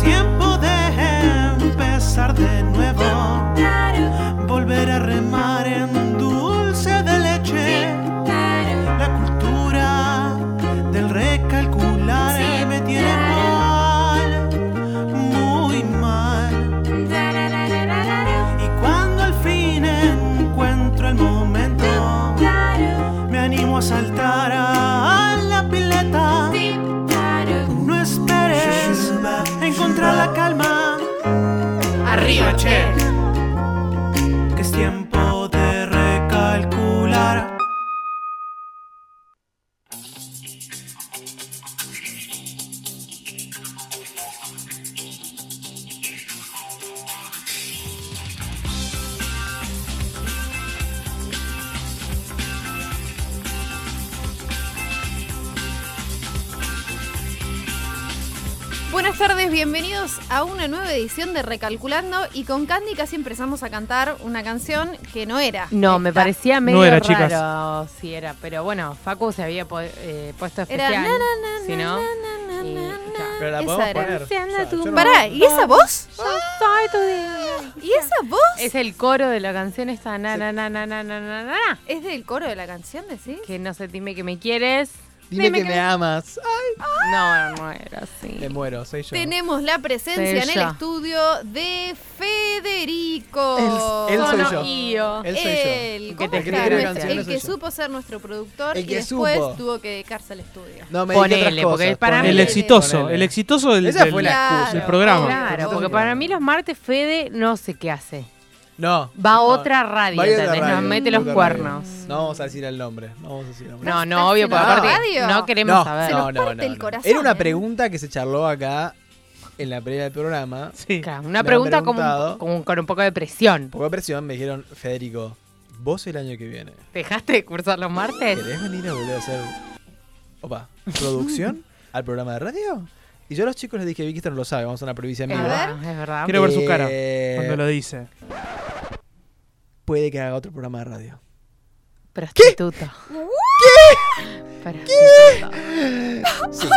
siempre. chance. Recalculando y con Candy casi empezamos a cantar una canción que no era. No, me parecía medio no era, raro. Chicas. Era, pero bueno, Facu se había puesto especial. Era si no, y, era. Pará, ¿y esa voz? Yo ¿Y esa voz? Es el coro de la canción esta na na na na na na na. ¿Es del coro de la canción, decís? Que no sé, dime que me quieres. Dime, que me amas. Ay, No, no era así. me muero, soy yo. Tenemos la presencia en el estudio de Federico. Él- él soy yo. io. Él soy yo. El, que ¿cómo te el que supo ser nuestro productor El y después supo. tuvo que dedicarse al estudio. No, me Ponele, porque cosas, para mí- ponele. El El exitoso, Ponele. el exitoso del, Esa del- fue la excusa. del programa. Claro, porque para mí los martes Fede no sé qué hace. No. Va a no. otra radio. Nos mete los cuernos. radio. No vamos a decir el nombre. No vamos a decir el nombre. No, ¿Estás no, obvio, porque la aparte radio? no queremos no, saber. Se nos no, no, parte no, el no. corazón, Era una ¿eh? pregunta que se charló acá en la previa del programa. Sí. Claro, una pregunta como, con un poco de presión. Poco de presión, me dijeron, Federico, vos el año que viene, ¿Dejaste de cursar los martes? ¿querés venir a volver a hacer, opa, producción al programa de radio? Y yo a los chicos les dije, Vicky, esto no lo sabe, vamos a una Es vivo. verdad, es verdad. Quiero ver su cara Eh, cuando lo dice. Puede que haga otro programa de radio. Prostituto. ¿Qué? Sí.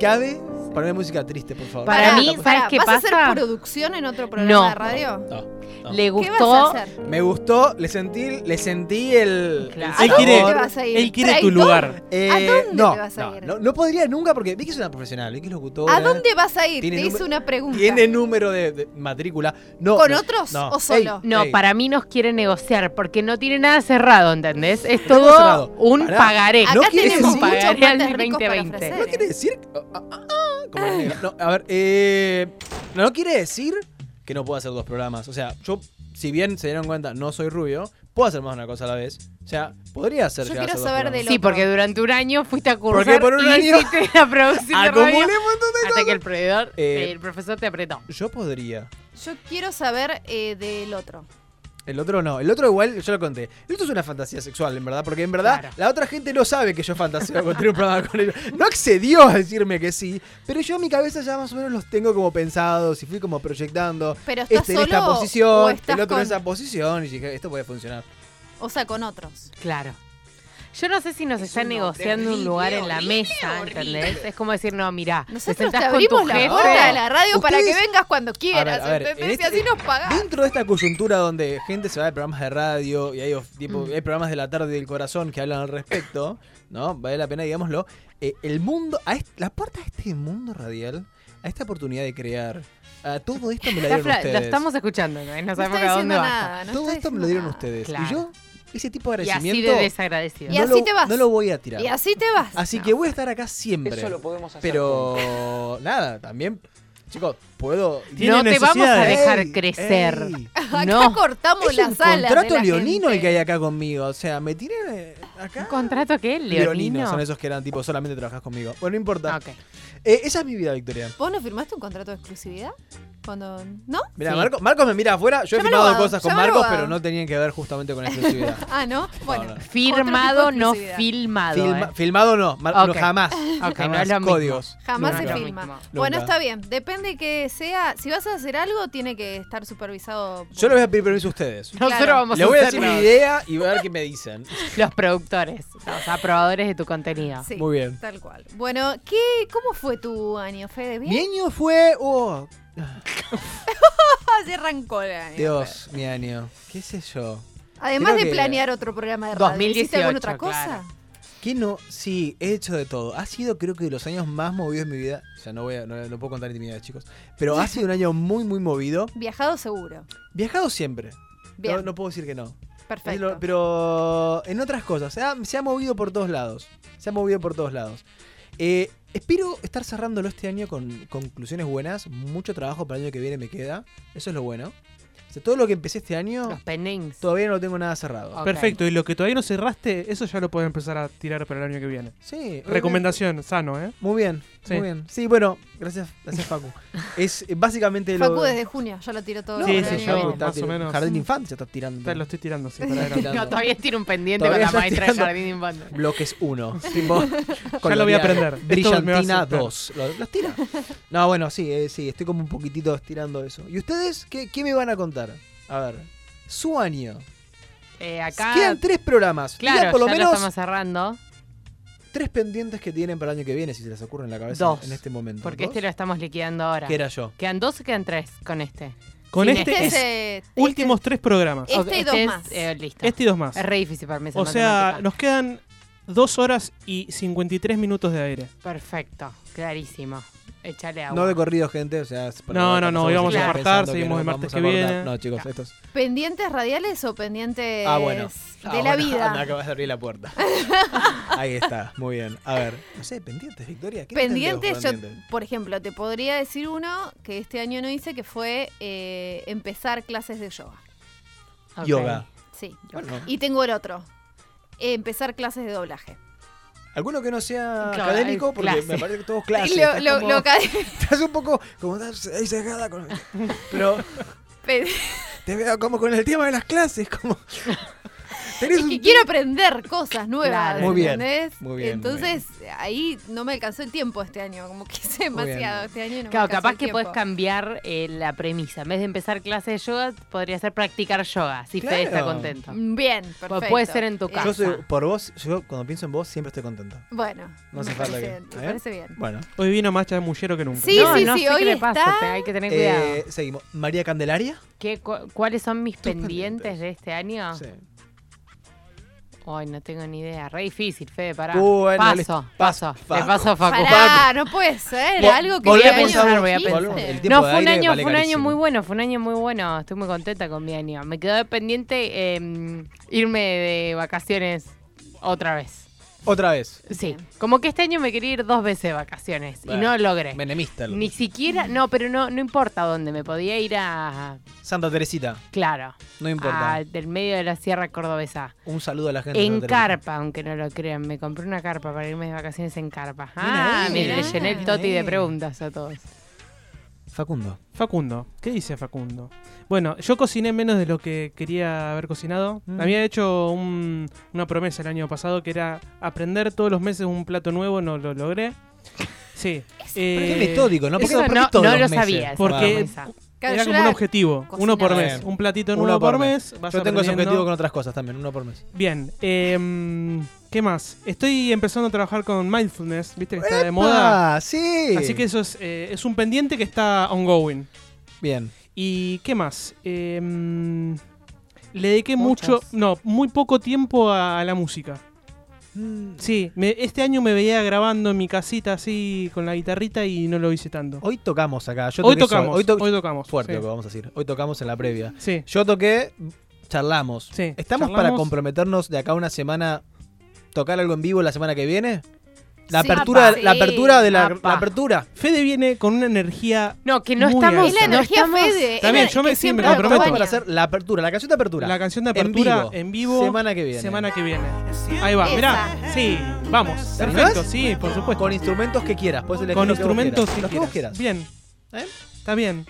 ¿Cabe? Ponme música triste, por favor. Para mí, No, ¿sabes qué ¿Vas pasa? a hacer producción en otro programa No. de radio? no, no. Le ¿Qué vas a gustó. hacer? Me gustó, le sentí, le sentí el. Claro. el Él ¿A quiere- te vas a ir? Él quiere tu lugar. Eh, ¿A dónde no, te vas a no, ir? No, no podría nunca porque Vicky es una profesional, Vicky es locutora. ¿A dónde vas a ir? Te hice una pregunta. Tiene número de, de matrícula. No, ¿Con no, otros no. o solo? No, Ey. para mí nos quiere negociar porque no tiene nada cerrado, ¿entendés? Es todo un pagaré. Acá No quiere tenemos decir- muchos Pagaré al martes ricos para 2020. ofrecer, No ¿eh? quiere decir. ah, ah, ah, como el negro. No, a ver, eh, no quiere decir que no puedo hacer dos programas. O sea, yo, si bien se dieron cuenta, no soy rubio, puedo hacer más de una cosa a la vez. O sea, podría hacer Yo a quiero hacer dos saber programas. del Sí, porque durante un año fuiste a cursar Porque por un y año hiciste la producción de Acumulé radio un montón de hasta cosas. que el proveedor, Eh, el profesor te apretó. Yo podría. Yo quiero saber eh, del otro. El otro no. El otro igual, yo lo conté. El otro es una fantasía sexual, en verdad. Porque en verdad, Claro. la otra gente no sabe que yo fantaseo con tener un programa con ellos. No accedió a decirme que sí. Pero yo en mi cabeza ya más o menos los tengo como pensados y fui como proyectando. Pero estás Este en solo esta o posición, estás el otro con, en esa posición. Y dije, esto puede funcionar. o sea, con otros. Claro. Yo no sé si nos están negociando un lugar en la mesa, ¿entendés? Es como decir, no, mirá, te Nosotros te sentás con tu abrimos la jefe. puerta de la radio para que vengas cuando quieras, a ver, ¿entendés? en este- y así nos pagás. Dentro de esta coyuntura donde gente se va de programas de radio y hay, tipo, Mm. hay programas de la tarde del corazón que hablan al respecto, ¿no? Vale la pena, digámoslo. Eh, el mundo, a la puerta a este mundo radial, a esta oportunidad de crear, a todo esto me la dieron ustedes. Lo estamos escuchando, ¿no? No No sabemos a dónde diciendo va. nada. no todo esto me lo dieron nada. ustedes. Claro. Y yo, ese tipo de Y así agradecimiento, de desagradecido. Y no, así lo, te vas. no lo voy a tirar. Y así te vas. Así No. que voy a estar acá siempre. Eso lo podemos hacer. Pero nada, también, chicos, puedo... No te vamos a dejar Ey, crecer. ey. Acá No. cortamos Es la un sala. contrato de la leonino el que hay acá conmigo. O sea, me tiré eh, acá. ¿Un contrato qué? Leonino. ¿Leonino? Son esos que eran tipo, solamente trabajas conmigo. Bueno, no importa. Ah. Eh, esa es mi vida, Victoria. ¿Vos no firmaste un contrato de exclusividad? Cuando. ¿No? Mira, Sí. Marcos, Marcos me mira afuera. Yo he firmado cosas con Marcos, pero no tenían que ver justamente con exclusividad. Ah, ¿no? Bueno. no. Firmado, no filmado. Filma- eh. Filmado no, Mar- no, Ok. jamás. Ok, jamás. no es lo mismo. Códigos. Jamás se filma. Bueno, está bien. Depende que sea. Si vas a hacer algo, tiene que estar supervisado. por- Yo les voy a pedir permiso a ustedes. Nosotros Claro. vamos Les a voy a decir mi idea y voy a ver qué me dicen. los productores, los aprobadores de tu contenido. Sí, Muy bien. Tal cual. Bueno, ¿qué, ¿cómo fue tu año, Fede? ¿Bien? Mi año fue. Oh, se arrancó el año. Dios, mi año. ¿Qué sé yo? Además Creo de que- planear otro programa de radio, ¿hiciste alguna 2018, otra cosa? claro. ¿Qué no? Sí, he hecho de todo. Ha sido, creo que, de los años más movidos de mi vida. O sea, no, voy a, no, no puedo contar intimidades, chicos. Pero ha sido un año muy, muy movido. Viajado seguro. Viajado siempre. Bien, No, no puedo decir que no. perfecto. Pero, pero en otras cosas. Se ha, se ha movido por todos lados. Se ha movido por todos lados. Eh, espero estar cerrándolo este año con conclusiones buenas. Mucho trabajo para el año que viene me queda. Eso es lo bueno. O sea, todo lo que empecé este año, Los pendings. todavía no lo tengo nada cerrado. Perfecto, y lo que todavía no cerraste, eso ya lo puedes empezar a tirar para el año que viene. Sí. Recomendación, sano, ¿eh? Muy bien, Sí. muy bien. Sí, bueno, gracias, gracias Facu. es eh, básicamente lo... Facu desde junio, ya lo tiró todo. Sí, sí, yo más o menos. Jardín de infantes ya está tirando. Lo estoy tirando, sí, para adelante. No, todavía tiene un pendiente Todavía con la maestra de tirando. jardín infante. Bloques 1. tipo, Ya lo voy a aprender. Esto me va a Brillantina servir. 2. Lo- Los tira. No, bueno, sí, eh, sí, estoy como un poquitito estirando eso. ¿Y ustedes qué, qué me van a contar? A ver, su año. Eh, acá, Quedan tres programas. Digan claro, por lo ya menos lo estamos cerrando. Tres pendientes que tienen para el año que viene, si se les ocurre en la cabeza Dos. en este momento. Porque ¿Dos? este lo estamos liquidando ahora. ¿Qué era yo? ¿Quedan dos o quedan tres con este? Con este Este es es, eh, últimos tres programas. Este y dos es, más. eh, listo. Este y dos más. Es re difícil para mí O sea, nos quedan dos horas y 53 minutos de aire. Perfecto, clarísimo. Échale agua. No de corrido, gente. O sea, es para- No, no, no, íbamos a apartar, seguimos no el martes que viene. No, chicos, Ya. estos. ¿Pendientes radiales o pendientes Ah, bueno. de Ah, la bueno, vida? Me acabas de abrir la puerta. Ahí está, muy bien. A ver, no sé, pendientes, Victoria. ¿qué Pendientes, yo, por pendientes? por ejemplo, te podría decir uno que este año no hice, que fue eh, empezar clases de yoga. Yoga. Sí. Bueno, Y tengo el otro. eh, empezar clases de doblaje. Alguno que no sea Claro, académico, porque clase. me parece que todos clases. Lo- estás, lo- como- lo estás un poco como estás ahí cegada con... Pero pe- te veo como con el tema de las clases, como... Tenés es un que quiero aprender cosas nuevas. Claro. Muy bien, ¿entendés? muy bien, muy Entonces, ahí no me alcanzó el tiempo este año. Como que hice demasiado este año no me Claro, capaz el que podés tiempo. cambiar eh, la premisa. En vez de empezar clase de yoga, podría ser practicar yoga, si Fede está Claro. contento. Bien, perfecto. puede ser en tu Eh, casa. Yo soy, por vos, yo cuando pienso en vos siempre estoy contento. Bueno, No hace me falta parece que- bien, me ¿eh? parece bien. Bueno, Hoy vino más chamullero que nunca. Sí, no, sí, no sí, sé hoy qué le pasa, está- hay que tener cuidado. eh, seguimos. María Candelaria. ¿Qué, cu- ¿Cuáles son mis pendientes pendientes. de este año? Sí. Ay, no tengo ni idea. Re difícil, Fede, pará. Bueno, paso, le- paso. paso, Le paso a Facu. Pará, no puede ser. Vol- algo que este a- año voy a pensar. No, fue un año, vale fue un año muy bueno, fue un año muy bueno. Estoy muy contenta con mi año. Me quedó pendiente eh, irme de vacaciones otra vez. Otra vez. Sí, como que este año me quería ir dos veces de vacaciones y Bueno, no logré. Menemista. el- Ni siquiera, no, pero no, no importa dónde, me podía ir a, Santa Teresita. claro, No importa. a, del medio de la sierra cordobesa. Un saludo a la gente. de En Santa Teresita. carpa, aunque no lo crean, me compré una carpa para irme de vacaciones en carpa. Ah, ahí, mire, le llené el toti de preguntas a todos. Facundo. Facundo, ¿qué dice Facundo? Bueno, yo cociné menos de lo que quería haber cocinado. Mm. Había hecho un- una promesa el año pasado que era aprender todos los meses un plato nuevo, no lo logré. Sí. Qué eh, metódico, ¿no? ¿Por qué Eso no, no, todos no los lo meses? sabía. esa Porque-. Claro, Era yo como un objetivo, uno por mes, un platito Uno nuevo por mes. mes. vas Yo tengo ese aprendiendo. objetivo con otras cosas también, uno por mes. Bien, em, ¿qué más? Estoy empezando a trabajar con mindfulness, viste que está de moda. sí. Así que eso es, eh, es un pendiente que está ongoing. Bien. ¿Y qué más? Em, le dediqué Muchas. mucho, no, muy poco tiempo a, a la música. Mm, Sí, me- este año me veía grabando en mi casita así con la guitarrita y no lo hice tanto. Hoy tocamos acá. Yo Hoy tocamos, Hoy, to- hoy tocamos. Fuerte sí. lo que vamos a decir. Hoy tocamos en la previa. Sí, Yo toqué, charlamos. Sí, ¿Estamos para comprometernos de acá una semana, tocar algo en vivo la semana que viene? La Sí, apertura, apa. la apertura de la, la apertura. Fede viene con una energía. No, que no Muy estamos. Es la no energía estamos- Fede. Está es bien, la yo me- sí, siempre me comprometo. Para hacer la apertura, la canción de apertura. La canción de En apertura vivo. en vivo. Semana que viene. Semana que viene. Ahí va, Esa. mirá. Sí, vamos. ¿Te Perfecto, sí, por supuesto. Con instrumentos que quieras. Puedes elegir Con instrumentos quieras. que Los que vos quieras. quieras. Bien. ¿Eh? Está bien.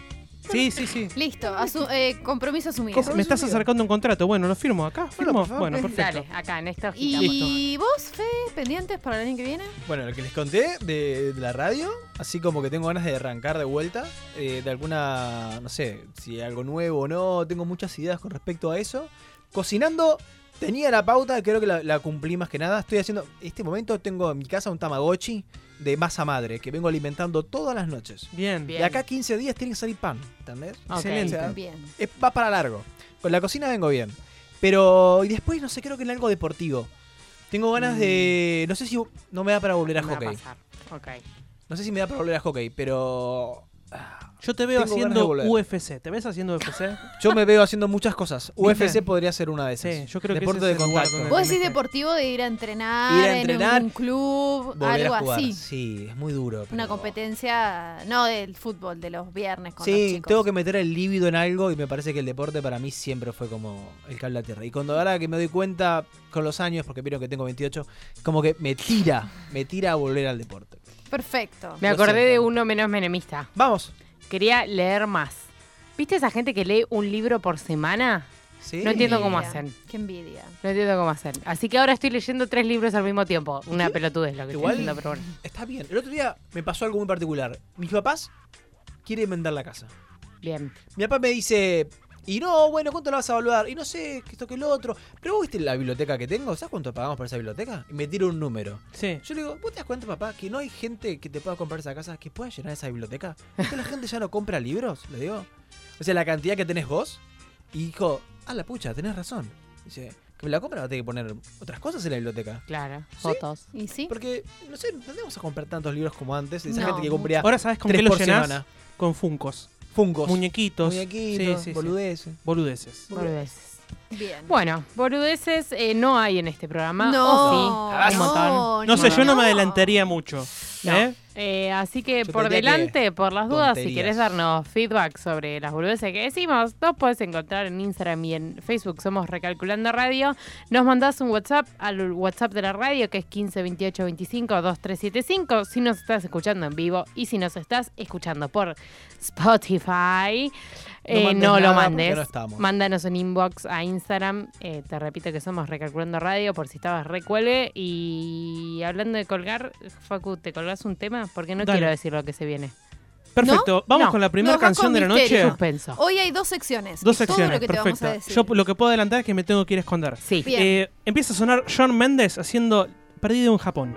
Sí, sí, sí. Listo, asu- eh, compromiso asumido. Me estás acercando un contrato. Bueno, lo firmo acá. ¿Firmo? Bueno, perfecto. Dale, acá, en esta hojita. ¿Y vos, Fe, pendientes para el año que viene? Bueno, lo que les conté de, de la radio, así como que tengo ganas de arrancar de vuelta, eh, de alguna, no sé, si algo nuevo o no, tengo muchas ideas con respecto a eso. Cocinando, tenía la pauta, creo que la, la cumplí más que nada. Estoy haciendo, en este momento tengo en mi casa un Tamagotchi de masa madre, que vengo alimentando todas las noches. Bien. Bien. De acá a 15 días tiene que salir pan, ¿entendés? Ok. Excelente. O sea, Bien. es- va para largo. Con la cocina vengo bien. Pero, y después, no sé, creo que en algo deportivo. Tengo ganas de. No sé si no me da para volver a Me va a hockey. pasar. Ok. No sé si me da para volver a hockey, pero. ah, Yo te veo Tengo ganas de haciendo volver. UFC. ¿Te ves haciendo UFC? Yo me veo haciendo muchas cosas. ¿Viste? UFC podría ser una de esas. Sí, yo creo que Deporte ese de es el lugar contacto. donde- Vos tenés decís que- deportivo de ir a entrenar, Ir a entrenar, en un club, Volver algo a jugar. así. Sí, es muy duro. Una pero- competencia, no del fútbol, de los viernes con los Sí, chicos. tengo que meter el líbido en algo y me parece que el deporte para mí siempre fue como el cable a tierra. Y cuando ahora que me doy cuenta con los años, porque vieron que tengo 28, como que me tira, me tira a volver al deporte. Perfecto. Me Lo acordé siento. de uno menos menemista. Vamos. Quería leer más. ¿Viste esa gente que lee un libro por semana? ¿Sí? No entiendo cómo Envidia. hacen. Qué envidia. No entiendo cómo hacen. Así que ahora estoy leyendo tres libros al mismo tiempo. Una pelotudez lo que Igual- estoy haciendo, pero bueno. Está bien. El otro día me pasó algo muy particular. Mis papás quieren vender la casa. Bien. Mi papá me dice, y no, bueno, ¿cuánto la vas a evaluar? Y no sé, que esto que lo otro. Pero vos viste la biblioteca que tengo, ¿sabes cuánto pagamos por esa biblioteca? Y me tira un número. Sí. Yo le digo, ¿vos te das cuenta, papá, que no hay gente que te pueda comprar esa casa que pueda llenar esa biblioteca? ¿Que la gente ya no compra libros? Le digo. O sea, la cantidad que tenés vos. Y dijo, ah, la pucha, tenés razón. Dice, que me la compra va a tener que poner otras cosas en la biblioteca. Claro. ¿Sí? Fotos. ¿Y sí? Porque, no sé, no vamos a comprar tantos libros como antes. Esa No. gente que compría Ahora sabes con tres qué lo semana. Con funcos. Funcos. Muñequitos. Muñequitos, Sí, sí, sí. boludeces. Boludeces. Boludeces. Bien. Bueno, boludeces eh, no hay en este programa. no, ¿O sí? Un montón. no, No sé, yo no me no. adelantaría mucho. No. ¿eh? Eh, así que Yo por delante, por las dudas, si querés darnos feedback sobre las boludeces que decimos, nos puedes encontrar en Instagram y en Facebook, somos Recalculando Radio. Nos mandás un WhatsApp al WhatsApp de la radio que es 15 28 25 2375 si nos estás escuchando en vivo y si nos estás escuchando por Spotify. Eh, no lo mandes. no estamos. Mándanos un inbox a Instagram. eh, te repito que somos Recalculando Radio por si estabas recuelve. Y hablando de colgar, Facu, ¿te colgás un tema? Porque no Dale. quiero decir lo que se viene. Perfecto. Vamos No. con la primera canción de la misterio. noche. Suspenso. Hoy hay dos secciones. Dos secciones, lo que te vamos a perfecto. decir. Yo lo que puedo adelantar es que me tengo que ir a esconder. Sí. Eh, empieza a sonar John Mendes haciendo Perdido en Japón.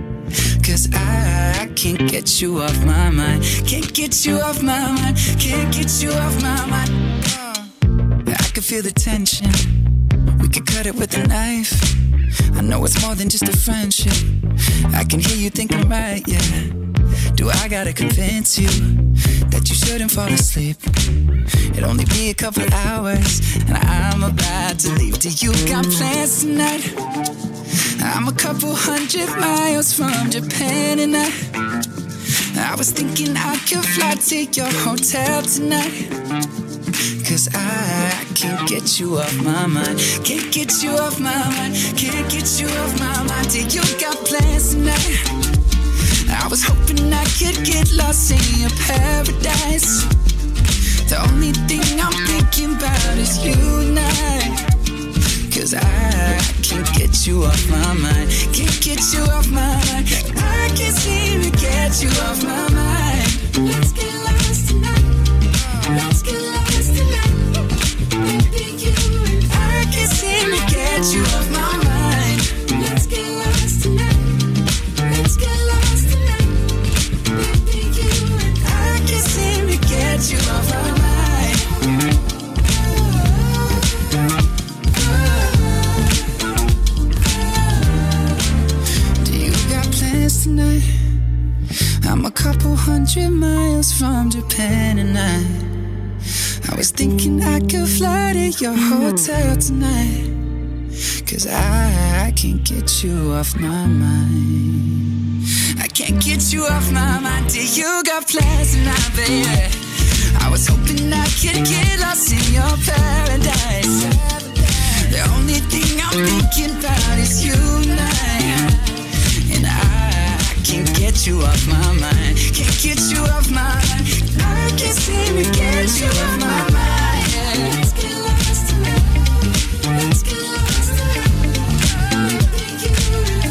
Cause I can't get you off my mind. Can't get you off my mind. Can't get you off my mind. Uh, I can feel the tension. We could cut it with a knife. I know it's more than just a friendship. I can hear you thinking, right, yeah. Do I gotta convince you that you shouldn't fall asleep? It'll only be a couple hours, and I'm about to leave. Do you got plans tonight? I'm a couple hundred miles from Japan and I I was thinking I could fly to your hotel tonight. Cause I can't get you off my mind Can't get you off my mind Can't get you off my mind Do you got plans tonight? I was hoping I could get lost in your paradise. The only thing I'm thinking about is you and I Cause I can't get you off my mind. Can't get you off my mind. I can't seem to get you off my mind. Let's get lost tonight. Let's get lost tonight. Baby, you and I can't seem to get you off my mind. A couple hundred miles from Japan and I I was thinking I could fly to your hmm. hotel tonight Cause I, I can't get you off my mind. I can't get you off my mind till you got plans tonight, baby I was hoping I could get lost in your paradise. The only thing I'm thinking about is you and I And I can't get you off my mind. Can't get you off my mind. I can't seem to get you off my mind. Let's get lost Let's get lost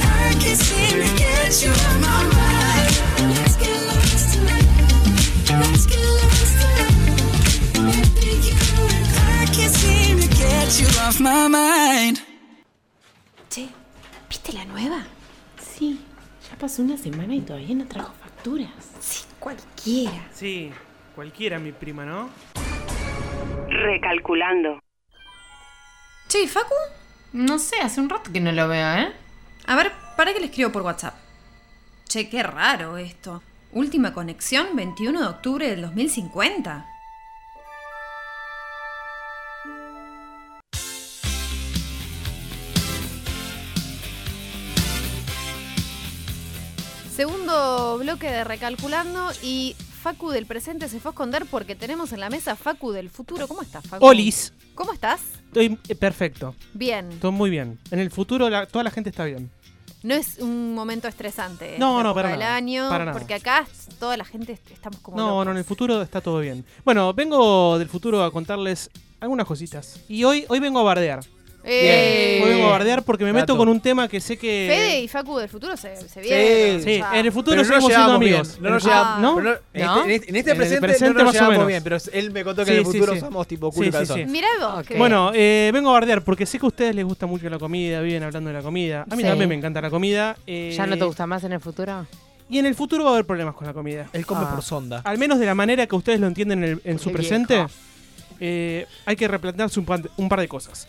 I can't seem to get you off my mind. Let's get lost Let's get lost I can't seem to get you off my mind. Che, ¿viste la nueva? Pasó una semana y todavía no trajo facturas. Sí, cualquiera. Sí, cualquiera mi prima, ¿no? Recalculando. Che, ¿y Facu? No sé, hace un rato que no lo veo, ¿eh? A ver, para que le escribo por WhatsApp. Che, qué raro esto. Última conexión 21 de octubre del 2050. Segundo bloque de Recalculando y Facu del presente se fue a esconder porque tenemos en la mesa Facu del futuro. ¿Cómo estás, Facu? Olis. ¿Cómo estás? Estoy eh, perfecto. Bien. Estoy muy bien. En el futuro la- toda la gente está bien. No es un momento estresante. No, esta no, época para nada, año, para nada. Porque acá toda la gente est- estamos como. No, locos. no, en el futuro está todo bien. Bueno, vengo del futuro a contarles algunas cositas. Y hoy, hoy vengo a bardear. Eh, a bardear porque me meto Gato. con un tema que sé que... Fede y Facu del futuro se, se vieron. Sí, en el futuro Pero no seguimos siendo bien. amigos. No nos Ah. ¿No? pero en, ¿No? este, en este- en este En el presente, presente no más nos o llevamos menos. bien, pero él me contó que Sí, en el sí, futuro sí. somos tipo culo y sí, calzón. sí. Mirá vos. Que- Bueno, eh, vengo a bardear porque sé que a ustedes les gusta mucho la comida, viven hablando de la comida. A mí Sí. también me encanta la comida. eh, ¿Ya no te gusta más en el futuro? Y en el futuro va a haber problemas con la comida. Él come Ah. por sonda. Al menos de la manera que ustedes lo entienden en, el- en su Qué presente, viejo. eh, hay que replantearse un, pan- un par de cosas.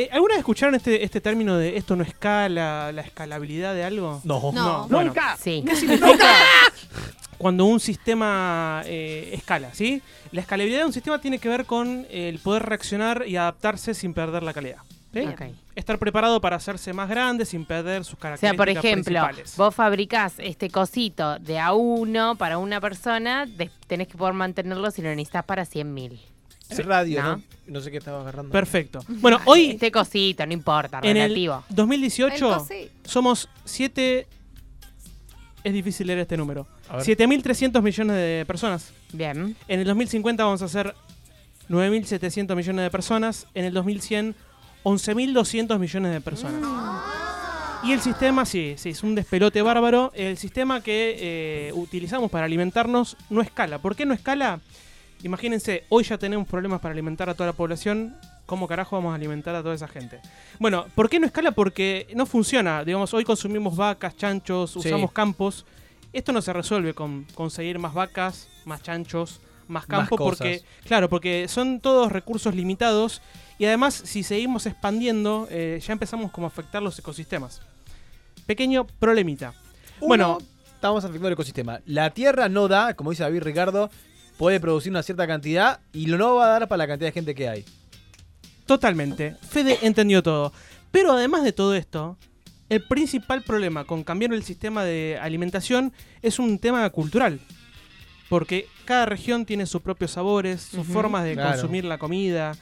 Eh, ¿Alguna vez escucharon este, este término de esto no escala, la escalabilidad de algo? No. No. Bueno, Sí. ¿Qué significa cuando un sistema eh, escala? ¿sí? La escalabilidad de un sistema tiene que ver con el poder reaccionar y adaptarse sin perder la calidad. ¿sí? Ok. Estar preparado para hacerse más grande sin perder sus O sea, características por ejemplo, principales. vos fabricás este cosito de a uno para una persona, tenés que poder mantenerlo si lo necesitas para 100.000. Es radio, ¿no? ¿no? No sé qué estaba agarrando. Perfecto. Bueno, hoy Este cosito, no importa, en el relativo. El 2018 cosi- somos 7... Es difícil leer este número. A ver. 7.300 millones de personas. Bien. En el 2050 vamos a ser 9.700 millones de personas. En el 2100, 11.200 millones de personas. Y el sistema, sí, sí, es un despelote bárbaro. El sistema que eh, utilizamos para alimentarnos no escala. ¿Por qué no escala? Imagínense, hoy ya tenemos problemas para alimentar a toda la población. ¿Cómo carajo vamos a alimentar a toda esa gente? Bueno, ¿por qué no escala? Porque no funciona. Digamos, hoy consumimos vacas, chanchos, Sí. usamos campos. Esto no se resuelve con conseguir más vacas, más chanchos, más Más campo, cosas. porque, claro, porque son todos recursos limitados y además si seguimos expandiendo, eh, ya empezamos como a afectar los ecosistemas. Pequeño problemita. Uno, Bueno, estamos afectando el ecosistema. La Tierra no da, como dice David Ricardo, puede producir una cierta cantidad y lo no va a dar para la cantidad de gente que hay. totalmente. Fede entendió todo. Pero además de todo esto, el principal problema con cambiar el sistema de alimentación es un tema cultural. Porque cada región tiene sus propios sabores, sus formas de Claro. consumir la comida.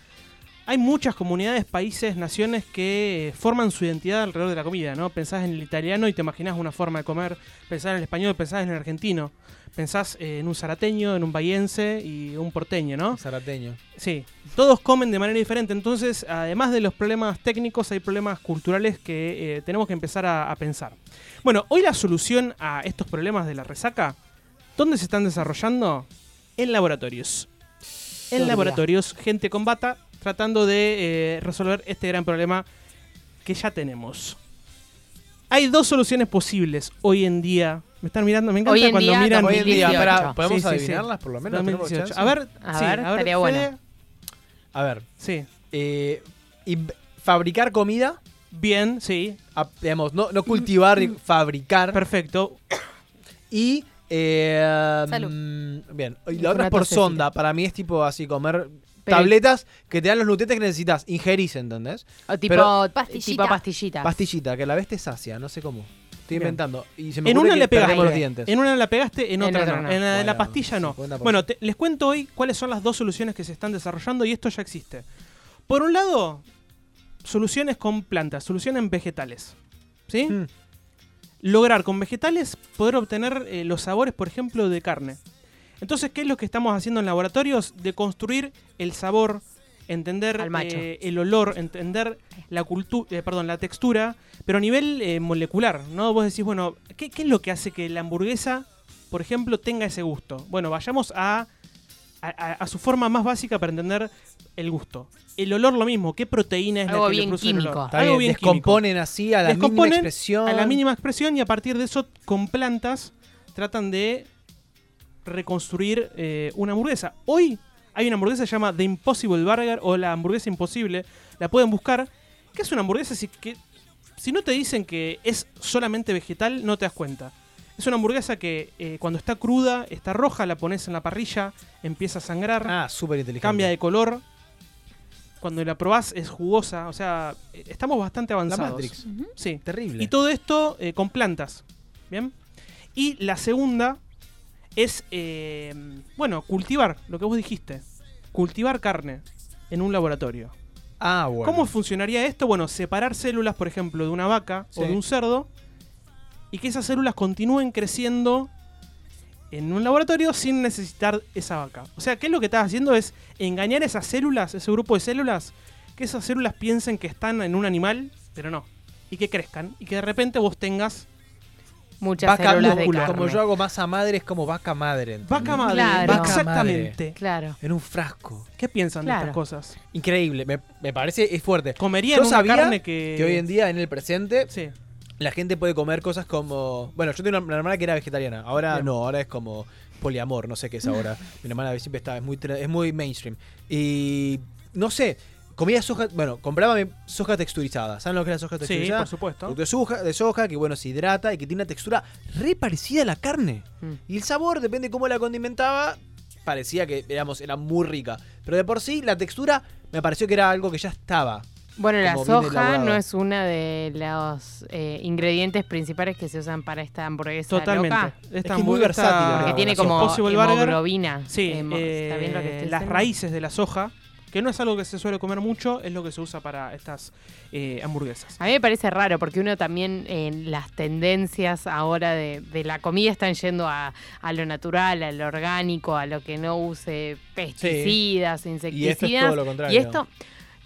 Hay muchas comunidades, países, naciones que forman su identidad alrededor de la comida, ¿no? Pensás en el italiano y te imaginas una forma de comer, pensás en el español, pensás en el argentino, pensás eh, en un zarateño, en un bahiense y un porteño, ¿no? Zarateño. Sí, todos comen de manera diferente, entonces además de los problemas técnicos hay problemas culturales que eh, tenemos que empezar a, a pensar. Bueno, hoy la solución a estos problemas de la resaca, ¿dónde se están desarrollando? En laboratorios. En laboratorios, gente con bata tratando de eh, resolver este gran problema que ya tenemos. Hay dos soluciones posibles hoy en día. Me están mirando, me encanta Hoy en cuando día, miran Hoy en día, 2018. pará, ¿podemos Sí, sí, sí. adivinarlas por lo menos? ¿Tenemos 2018. chance? A ver, A sí, ver, a ver, estaría bueno. A ver, Sí. eh, y fabricar comida, Bien, sí. a- digamos, no, no cultivar, y fabricar. Perfecto. Y Eh, Salud. mm, Bien. Y la otra es por sonda. Para mí es tipo así, comer Pero- tabletas que te dan los nutrientes que necesitas. Ingerís, ¿entendés? O tipo, Pero- Pastillita. tipo pastillita. Pastillita, que a la vez te sacia, no sé cómo. Estoy Bien. inventando. Y se me En ocurre una que le pegaste. los dientes. En una la pegaste, en En otra otra no. no. En la de la Bueno, pastilla no. 50%. Bueno, te- les cuento hoy cuáles son las dos soluciones que se están desarrollando y esto ya existe. Por un lado, soluciones con plantas, soluciones en vegetales. ¿Sí? Mm. Lograr con vegetales poder obtener eh, los sabores, por ejemplo, de carne. Entonces, ¿qué es lo que estamos haciendo en laboratorios? De construir el sabor, entender Al macho. eh, el olor, entender la cultura, perdón, la textura, pero a nivel eh, molecular, ¿no? Vos decís, bueno, ¿qué, qué es lo que hace que la hamburguesa, por ejemplo, tenga ese gusto? Bueno, vayamos a, a, a- a su forma más básica para entender el gusto. El olor lo mismo, ¿qué proteína es Algo la que le bien produce el olor? químico. Algo bien, químico descomponen así a la mínima expresión. a la mínima expresión y a partir de eso con plantas tratan de reconstruir eh, una hamburguesa. Hoy hay una hamburguesa que se llama The Impossible Burger o la hamburguesa imposible. La pueden buscar. Que es una hamburguesa si, que, si no te dicen que es solamente vegetal, no te das cuenta. Es una hamburguesa que eh, cuando está cruda, está roja, la pones en la parrilla, empieza a sangrar, Ah, súper inteligente. cambia de color. Cuando la probás es jugosa, o sea, eh, estamos bastante La avanzados. Matrix. Sí. Terrible. Y todo esto eh, con plantas. ¿Bien? Y la segunda es, eh, bueno, cultivar, lo que vos dijiste. Cultivar carne en un laboratorio. ah, bueno. ¿Cómo funcionaría esto? Bueno, separar células, por ejemplo, de una vaca o de un cerdo y que esas células continúen creciendo en un laboratorio sin necesitar esa vaca. O sea, ¿qué es lo que estás haciendo? Es engañar esas células, ese grupo de células, que esas células piensen que están en un animal, pero no. Y que crezcan. Y que de repente vos tengas Muchas Vaca células de músculo. carne. Como yo hago masa madre, es como vaca madre. ¿entendés? vaca madre. Claro. Vaca Exactamente. Claro. En un frasco. ¿Qué piensan de estas cosas? Increíble. Me, me parece, es fuerte. ¿Comerían Yo una sabía carne que... Que hoy en día, en el presente, Sí. la gente puede comer cosas como. Bueno, yo tengo una, una hermana que era vegetariana. Ahora Bien. no, ahora es como poliamor, no sé qué es ahora. Mi hermana siempre está, es muy, es muy mainstream. Y no sé, comía soja, bueno, compraba soja texturizada. ¿Saben lo que es la soja Sí, texturizada? por supuesto. Producto de soja, de soja que bueno, se hidrata y que tiene una textura re parecida a la carne. Mm. Y el sabor, depende de cómo la condimentaba, parecía que digamos, era muy rica. Pero de por sí, la textura me pareció que era algo que ya estaba. Bueno, la soja no es uno de los eh, ingredientes principales que se usan para esta hamburguesa Totalmente. loca. Esta Es que es muy versátil, Porque tiene como hemoglobina. Sí, Hemo- ¿está bien lo que eh, estoy las diciendo? raíces de la soja, que no es algo que se suele comer mucho, es lo que se usa para estas eh, hamburguesas. A mí me parece raro porque uno también en las tendencias ahora de, de la comida están yendo a, a lo natural, a lo orgánico, a lo que no use pesticidas, Y esto es insecticidas. todo lo contrario. Y esto,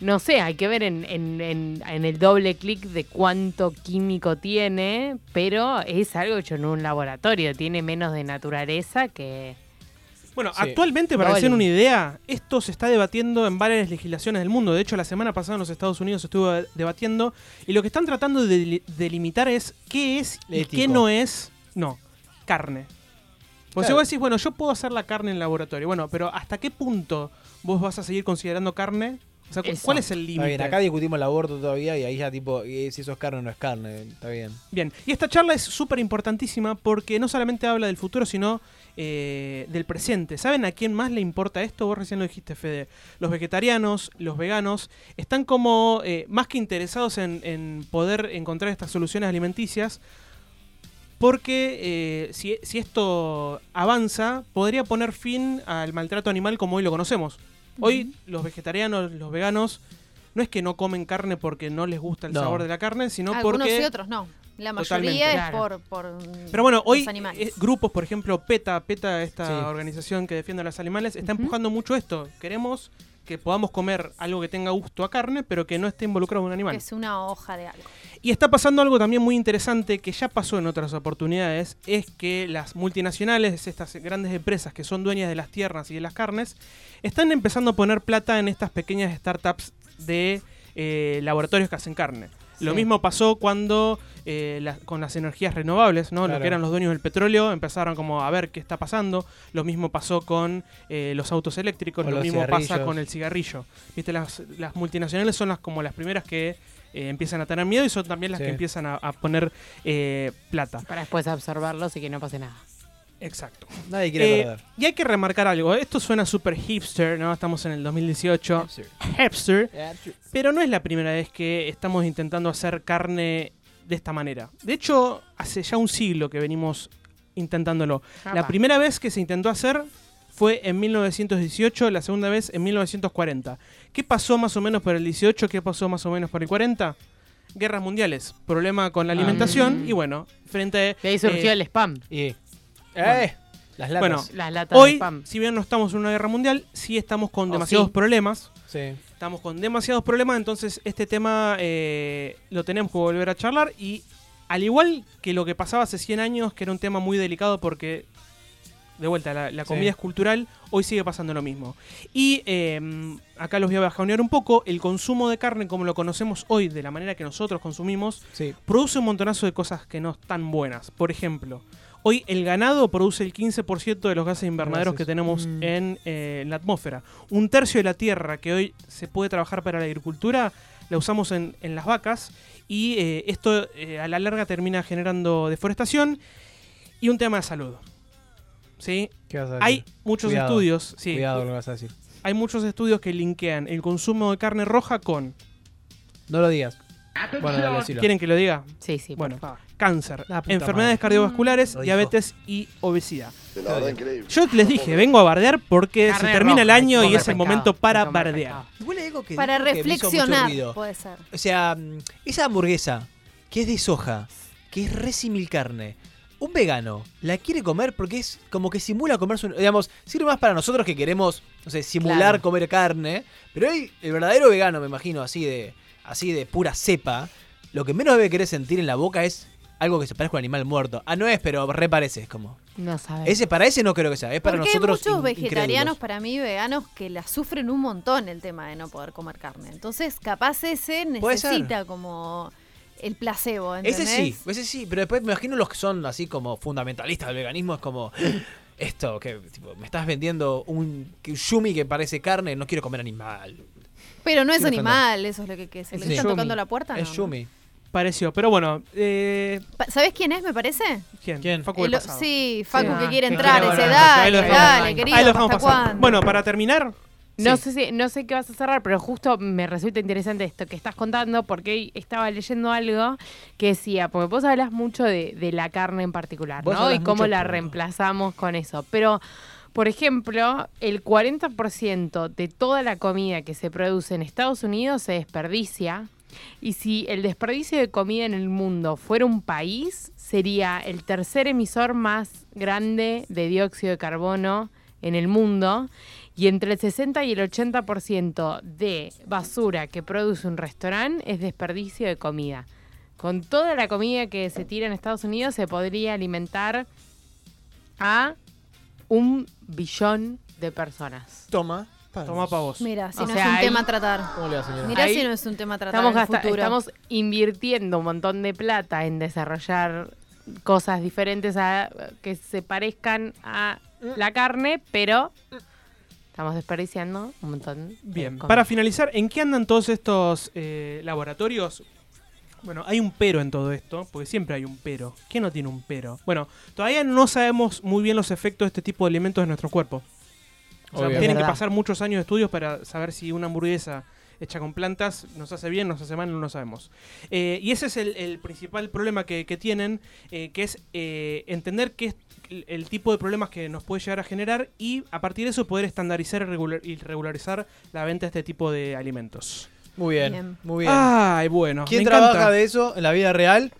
no sé, hay que ver en, en- en- en el doble clic de cuánto químico tiene, pero es algo hecho en un laboratorio, tiene menos de naturaleza que... Bueno, Sí. actualmente, para hacer una idea, esto se está debatiendo en varias legislaciones del mundo. De hecho, la semana pasada en los Estados Unidos se estuvo de- debatiendo y lo que están tratando de deli- delimitar es qué es y qué Ético. no es, no, carne. Pues si Claro. vos decís, bueno, yo puedo hacer la carne en laboratorio, bueno, pero ¿hasta qué punto vos vas a seguir considerando carne? O sea, Eso. ¿cuál es el Está límite? bien, acá discutimos el aborto todavía y ahí ya tipo, si eso es carne o no es carne, está bien. Bien, y esta charla es súper importantísima porque no solamente habla del futuro, sino eh, del presente. ¿Saben a quién más le importa esto? Vos recién lo dijiste, Fede. Los vegetarianos, los veganos, están como eh, más que interesados en, en poder encontrar estas soluciones alimenticias porque eh, si, si esto avanza, podría poner fin al maltrato animal como hoy lo conocemos. Hoy los vegetarianos, los veganos, no es que no comen carne porque no les gusta el No. sabor de la carne, sino Algunos porque... y otros no. La Totalmente. mayoría es por, por Pero bueno, hoy los animales. eh, grupos, por ejemplo, PETA, PETA, esta Sí. organización que defiende a los animales, está empujando mucho esto. Queremos que podamos comer algo que tenga gusto a carne, pero que no esté involucrado un animal. que es una hoja de algo. Y está pasando algo también muy interesante que ya pasó en otras oportunidades, es que las multinacionales, estas grandes empresas que son dueñas de las tierras y de las carnes, están empezando a poner plata en estas pequeñas startups de eh, laboratorios que hacen carne. Lo mismo pasó cuando eh, la- con las energías renovables, ¿no? Lo Claro. que eran los dueños del petróleo empezaron como a ver qué está pasando. Lo mismo pasó con eh, los autos eléctricos, O lo mismo pasa con el cigarrillo. Viste, las, las multinacionales son las como las primeras que eh, empiezan a tener miedo y son también las Sí. que empiezan a, a poner eh, plata. Para después absorberlos y que no pase nada. Exacto. Nadie quiere Eh, perder. y hay que remarcar algo. Esto suena súper hipster, ¿no? Estamos en el 2018. Hipster. Pero no es la primera vez que estamos intentando hacer carne de esta manera. De hecho, hace ya un siglo que venimos intentándolo. La primera vez que se intentó hacer fue en 1918, la segunda vez en 1940. ¿Qué pasó más o menos por el 18? ¿Qué pasó más o menos por el 40? Guerras mundiales, problema con la alimentación Mm. y bueno, frente De ahí surgió eh, el spam. Y. ¡Eh! Las latas. Bueno, Las latas de Hoy, spam. si bien no estamos en una guerra mundial, sí estamos con ¿O demasiados sí? problemas. sí. Estamos con demasiados problemas, entonces este tema eh, lo tenemos que volver a charlar y al igual que lo que pasaba hace 100 años, que era un tema muy delicado porque, de vuelta, la, la Sí. comida es cultural, hoy sigue pasando lo mismo. Y eh, acá los voy a bajonear un poco, el consumo de carne como lo conocemos hoy, de la manera que nosotros consumimos, Sí. produce un montonazo de cosas que no están buenas. Por ejemplo, hoy el ganado produce el 15% de los gases invernaderos que tenemos Mm. en, eh, en la atmósfera. Un tercio de la tierra que hoy se puede trabajar para la agricultura la usamos en, en las vacas y eh, esto eh, a la larga termina generando deforestación y un tema de salud. ¿Sí? ¿Qué vas a decir? Hay muchos Cuidado. estudios, sí, Cuidado lo que vas a decir. hay muchos estudios que linkean el consumo de carne roja con No lo digas. Bueno, dale, decilo. ¿Quieren que lo diga? Sí, sí, Bueno, por favor. cáncer, La puta enfermedades madre. cardiovasculares, Lo diabetes y obesidad. Está bien. Yo les dije, vengo a bardear porque Carne se termina el año y es el momento para comer bardear. pescado. Igual hay algo que Para dijo que me hizo mucho reflexionar, ruido. puede ser. O sea, mm, esa hamburguesa que es de soja, que es re simil carne, un vegano la quiere comer porque es como que simula comerse un, digamos, sirve más para nosotros que queremos, no sé, simular Claro. comer carne, pero el verdadero vegano, me imagino, así de así de pura cepa, lo que menos debe querer sentir en la boca es algo que se parezca a un animal muerto. Ah, no es, pero re parece, es como. No sabes. Ese para ese no creo que sea, es para Porque hay nosotros muchos in- vegetarianos, incrédulos. para mí, veganos, que la sufren un montón el tema de no poder comer carne. Entonces, capaz ese necesita como el placebo, ¿entendés? Ese sí, ese sí, pero después me imagino los que son así como fundamentalistas del veganismo, es como esto, que tipo, me estás vendiendo un yumi que parece carne, no quiero comer animal. Pero no es animal, eso es lo que, que se Es le están yumi. tocando la puerta. es no, yumi. Pareció, pero bueno, eh, ¿Sabés quién es, me parece? ¿quién? ¿Quién? Facu del El- pasado. sí, Facu Sí. que quiere Que entrar, quiere ese volver. dale, Ahí lo dejamos. dale, Ahí querido, Ahí lo dejamos ¿hasta pasar. cuándo? Bueno, para terminar, No sí. sé si, no sé qué vas a cerrar, pero justo me resulta interesante esto que estás contando, porque hoy estaba leyendo algo que decía, porque vos hablas mucho de, de la carne en particular, Vos ¿no? Y cómo mucho la reemplazamos con eso. Pero, por ejemplo, el 40% de toda la comida que se produce en Estados Unidos se desperdicia. Y si el desperdicio de comida en el mundo fuera un país, sería el tercer emisor más grande de dióxido de carbono en el mundo. Y entre el 60 y el 80% de basura que produce un restaurante es desperdicio de comida. Con toda la comida que se tira en Estados Unidos se podría alimentar a un billón de personas. Toma. toma pa' vos. Mira, si O no sea, es un ahí- tema a tratar. ¿Cómo le va, señora? Mira Ahí si no es un tema a tratar Estamos, en el gasta- futuro. estamos invirtiendo un montón de plata en desarrollar cosas diferentes a, que se parezcan a la carne, pero estamos desperdiciando un montón. de Bien, para finalizar, ¿en qué andan todos estos eh, laboratorios? Bueno, hay un pero en todo esto, porque siempre hay un pero. ¿Quién no tiene un pero? Bueno, todavía no sabemos muy bien los efectos de este tipo de alimentos en nuestro cuerpo. O sea, Obvio. tienen que pasar muchos años de estudios para saber si una hamburguesa hecha con plantas nos hace bien, nos hace mal, no lo sabemos. Eh, y ese es el, el principal problema que, que tienen, eh, que es eh, entender qué es el, el tipo de problemas que nos puede llegar a generar y a partir de eso poder estandarizar y, regular- y regularizar la venta de este tipo de alimentos. Muy bien, Bien. muy bien. Ay, bueno. ¿Quién me trabaja encanta. de eso en la vida real?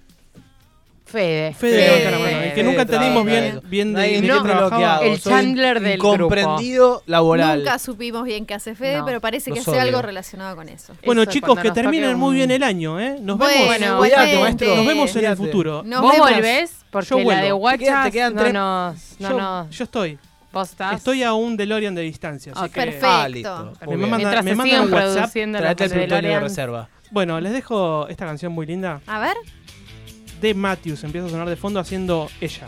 Fede. Fede Fede. levanta la mano, el que Fede nunca entendimos trabaja bien, eso. bien de, Nadie de qué entiende lo que trabajaba. hago. El Soy Chandler del incomprendido laboral. Nunca supimos bien qué hace Fede, No. pero parece que Los hace odio. algo relacionado con eso. Bueno, Eso, chicos, cuando que nos toque terminen muy un- bien el año, ¿eh? Nos Bueno, vemos. Bueno, cuídate, maestro. Nos vemos en el Cuídate. futuro. Nos ¿Vos vemos. volvés? Porque Yo la de vuelvo. Te quedan- Guachas te quedan no tres- nos... No yo, nos yo estoy. ¿Vos estás? Estoy a un DeLorean de distancia. así Ok. que- Perfecto. Ah, listo. Me Muy bien. manda- Mientras me se mandan sigan un WhatsApp, produciendo las Traete el plutonio de DeLorean. reserva. Bueno, les dejo esta canción muy linda A ver. de Matthews. Empieza a sonar de fondo haciendo ella.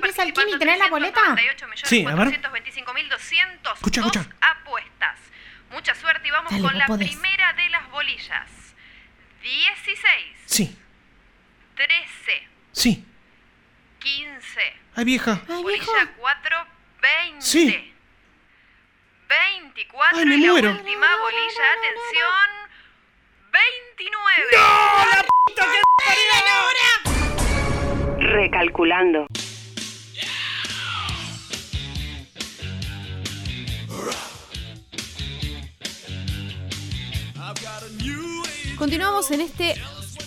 Empieza el Kini, ¿tenés la boleta? Sí, a ver. 425.200 Escucha, escucha. apuestas. Mucha suerte y vamos Dale, con la podés. primera de las bolillas. 16, Sí, 13, sí. 15, Ay, vieja. Ay, bolilla 4, 20. Sí. 24 Ay, me y la muero. última bolilla, atención, 29. Recalculando. Continuamos en este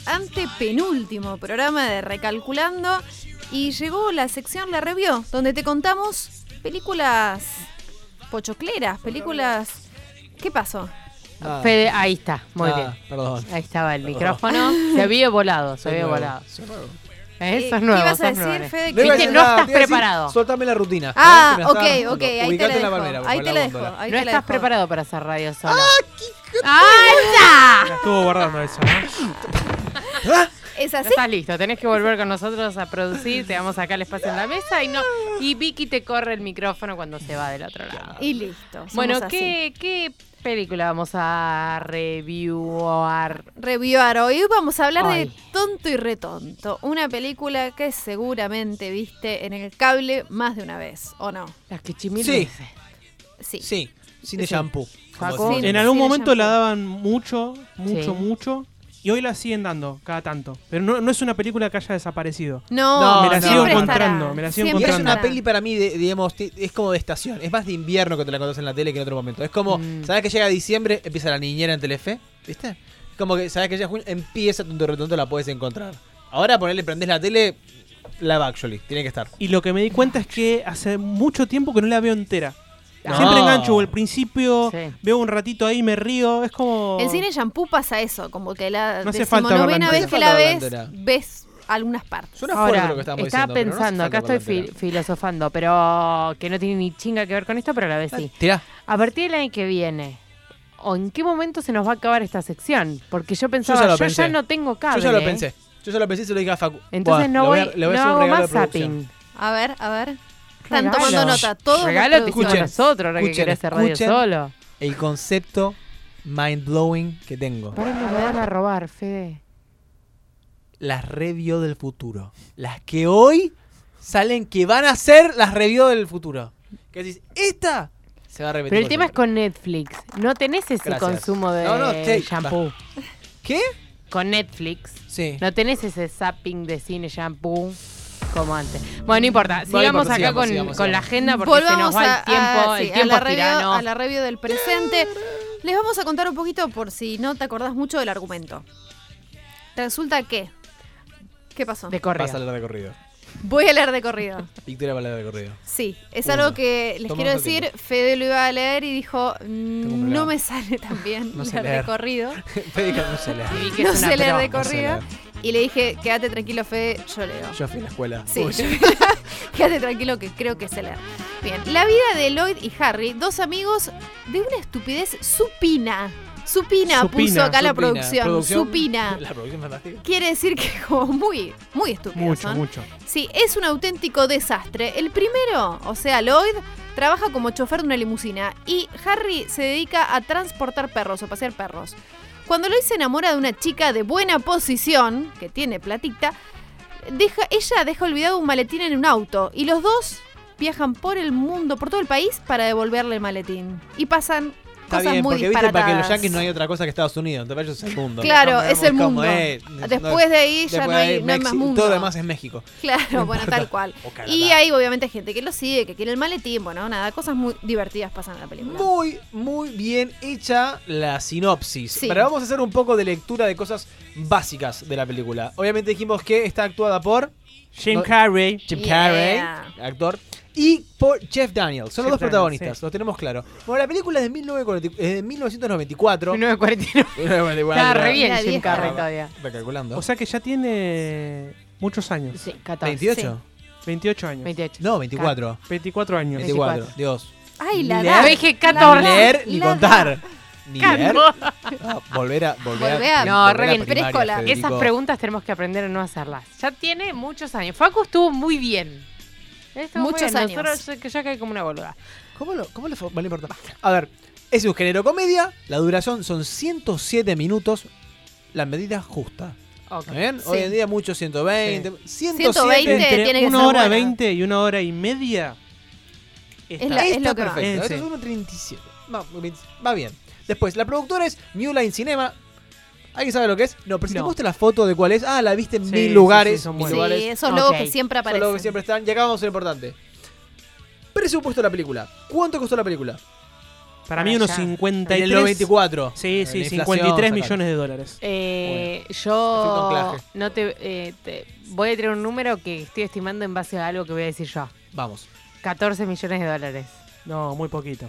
antepenúltimo programa de Recalculando y llegó la sección La Review, donde te contamos películas pochocleras, películas... ¿Qué pasó? Ah. Fede, ahí está, muy Ah, bien. Perdón. Ahí estaba el Perdón. micrófono. Se había volado, se había volado. soy nuevo. Eso Eh, es nuevo. ¿Qué ibas a nuevo, decir, ¿eh? Fede? No nada, estás te iba a decir, preparado. Soltame la rutina. Ah, ¿Sabés que ok, ok, ahí te la dejo. palmera, Ahí te la la dejo. ahí No te la estás dejo. preparado para hacer radio solo. La estuvo guardando esa, ¿no? ¿Es No así? estás listo, tenés que volver con nosotros a producir, te damos acá el espacio en la mesa y no y Vicky te corre el micrófono cuando se va del otro lado. Y listo. Bueno. ¿qué, ¿qué película vamos a reviewar? Reviewar. Hoy vamos a hablar Ay. de Tonto y Retonto, una película que seguramente viste en el cable más de una vez, ¿o no? Las que Sí. Sí. Sí, cine Sí. shampoo. Sí. En algún momento la daban mucho, mucho, Sí. mucho. Y hoy la siguen dando, cada tanto. Pero no, no es una película que haya desaparecido. No, No, me la no, sigo encontrando, me la sigo Y Siempre es una encontrando. peli para mí, de- digamos, es como de estación. Es más de invierno que te la conoces en la tele que en otro momento. Es como, Mm. ¿sabes que llega diciembre? Empieza la niñera en Telefe, ¿viste? Es como que, ¿sabes que llega junio? Empieza Tonto y Retonto, la puedes encontrar. Ahora ponerle, prendés la tele, live actually, tiene que estar. Y lo que me di cuenta es que hace mucho tiempo que no la veo entera. No. Siempre engancho al principio, Sí. veo un ratito ahí, me río. Es como. En cine shampoo pasa eso, como que la No hace falta verla vez que la ves, ves algunas partes. Suena fuerte Ahora, lo que estamos estaba diciendo. pero no pensando, acá estoy fi- filosofando, pero que no tiene ni chinga que ver con esto, pero a la vez sí. Tirá. A partir del año que viene, ¿o en qué momento se nos va a acabar esta sección? Porque yo pensaba, ya yo, ya no tengo cable. Yo ya lo ¿eh? pensé. Yo ya lo pensé y se lo dije a Facu. Entonces Buah, no le voy, a- le voy a no hacer un hago regalo más de producción. A ver, a ver. Están tomando nota. Todos Regalo los nosotros, ahora que escuchen, querés hacer radio escuchen. solo. El concepto mind blowing que tengo. Para no me van a robar, Fede. Las review del futuro. Las que hoy salen que van a ser las review del futuro. Que decís, esta se va a repetir. Pero el tema es siempre. con Netflix. No tenés ese Gracias. consumo de No, no, te- shampoo. ¿Qué? Con Netflix. Sí. No tenés ese zapping de cine shampoo como antes. Bueno, no importa. Sigamos importa, acá sigamos, con, sigamos, con la agenda porque se nos va el tiempo. a, sí, el a tiempo la es review, tirano. a la review del presente. Les vamos a contar un poquito por si no te acordás mucho del argumento. Resulta que... ¿Qué pasó? De correo. Vas a leer de corrido. Voy a leer de corrido. Victoria va a leer de corrido. Sí, es Uno. algo que les Toma quiero decir. Fede lo iba a leer y dijo, "Mm, no me sale tan bien No sé leer de leer. corrido. Fede que no se lee. Y que No sé leer de No sé corrido. Y le dije, quédate tranquilo, Fede, yo leo. Yo fui a la escuela. Sí, yo- quédate tranquilo que creo que sé leer. Bien, la vida de Lloyd y Harry, dos amigos de una estupidez supina. Supina, Supina, puso acá la producción. Supina. La producción fantástica. Quiere decir que como muy, muy estúpidos Mucho, son. mucho. Sí, es un auténtico desastre. El primero, o sea, Lloyd, trabaja como chofer de una limusina y Harry se dedica a transportar perros o pasear perros. Cuando Lloyd se enamora de una chica de buena posición, que tiene platita, ella deja olvidado un maletín en un auto y los dos viajan por el mundo, por todo el país, para devolverle el maletín. Y pasan Está cosas bien, muy porque viste, para que los yankees no hay otra cosa que Estados Unidos. Entonces ellos es el mundo. Claro, es el mundo. es- Después de ahí ya no hay, más mundo. Todo lo demás es México. Claro, No bueno, tal cual. Y hay obviamente gente que lo sigue, que quiere el maletín, bueno, nada, cosas muy divertidas pasan en la película. Muy, muy bien hecha la sinopsis. Sí. Pero vamos a hacer un poco de lectura de cosas básicas de la película. Obviamente dijimos que está actuada por Jim Carrey. Jim Yeah. Carrey, actor, y por Jeff Daniels. Son los Jeff dos protagonistas, Daniels, sí. lo tenemos claro. Bueno, la película es de, 1940 es de 1994. 1949. 1944. Está re bien Jim. Carrey todavía. Recalculando. O sea que ya tiene muchos años. Sí, 14. ¿28? 28 años. 28. No, 24. 24 años. 24. 24. Dios. Ay, la edad. leer, Dije la 14. Ni leer ni la contar. Ni ver. No, volver a. Volver Volver a- No, re bien. Esas preguntas tenemos que aprender a no hacerlas. Ya tiene muchos años. Facu estuvo muy bien. Muy Muchos bien. años. Nosotros yo, yo caí como una boluda. ¿Cómo, lo, cómo le fue? Vale, importa. A ver, es un género comedia. La duración son 107 minutos. La medida justa. Ok. ¿Está bien? Sí. Hoy en día mucho 120. 107. 120 Entre tiene que una ser hora buena. veinte y una hora y media. Es la- Está lo que va. perfecto. Esto sí. es 1.37. Va, va bien. Después, la productora es New Line Cinema. ¿Alguien sabe lo que es? No, pero si te No. muestra la foto de cuál es. Ah, la viste en Sí, mil sí, lugares. sí, son mil buenos. lugares. Sí, esos Ok. logos que siempre Son aparecen. los que siempre están. Y acá vamos a lo importante. Presupuesto de la película. ¿Cuánto costó la película? Para Para mí unos allá. En 53. el 94. Sí, sí, la inflación, 53 sacale. millones de dólares. Eh, efecto yo anclaje. no te, eh, te- voy a tirar un número que estoy estimando en base a algo que voy a decir yo. Vamos. 14 millones de dólares. No, muy poquito.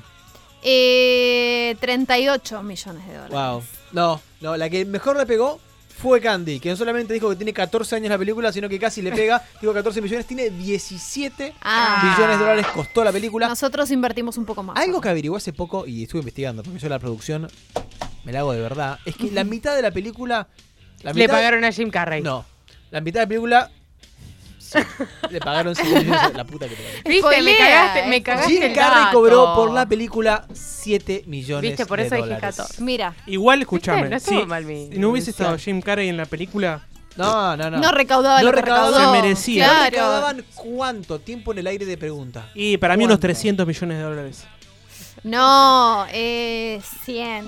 Eh, 38 millones de dólares. Wow. No, no, la que mejor le pegó fue Candy, que no solamente dijo que tiene 14 años la película, sino que casi le pega. Digo 14 millones, tiene 17 Ah. millones de dólares costó la película. Nosotros invertimos un poco más. Algo que averigué hace poco y estuve investigando, porque yo la producción me la hago de verdad, es que la mitad de la película. La Le pagaron a Jim Carrey. No. La mitad de la película. Le pagaron 5 millones. La puta que te parió. ¿Viste? Me cagaste, me cagaste Jim el Carrey dato. cobró por la película 7 millones Viste, por de eso dije dólares. 14. Mira, Igual, escúchame. No estuvo si mal mi no hubiese estado. Jim Carrey en la película, No, no, no. no, recaudaba No lo que recaudó. Se merecía. ¿No Claro. recaudaban cuánto tiempo en el aire de pregunta? y para mí unos ¿Cuánto? 300 millones de dólares. No, eh, 100.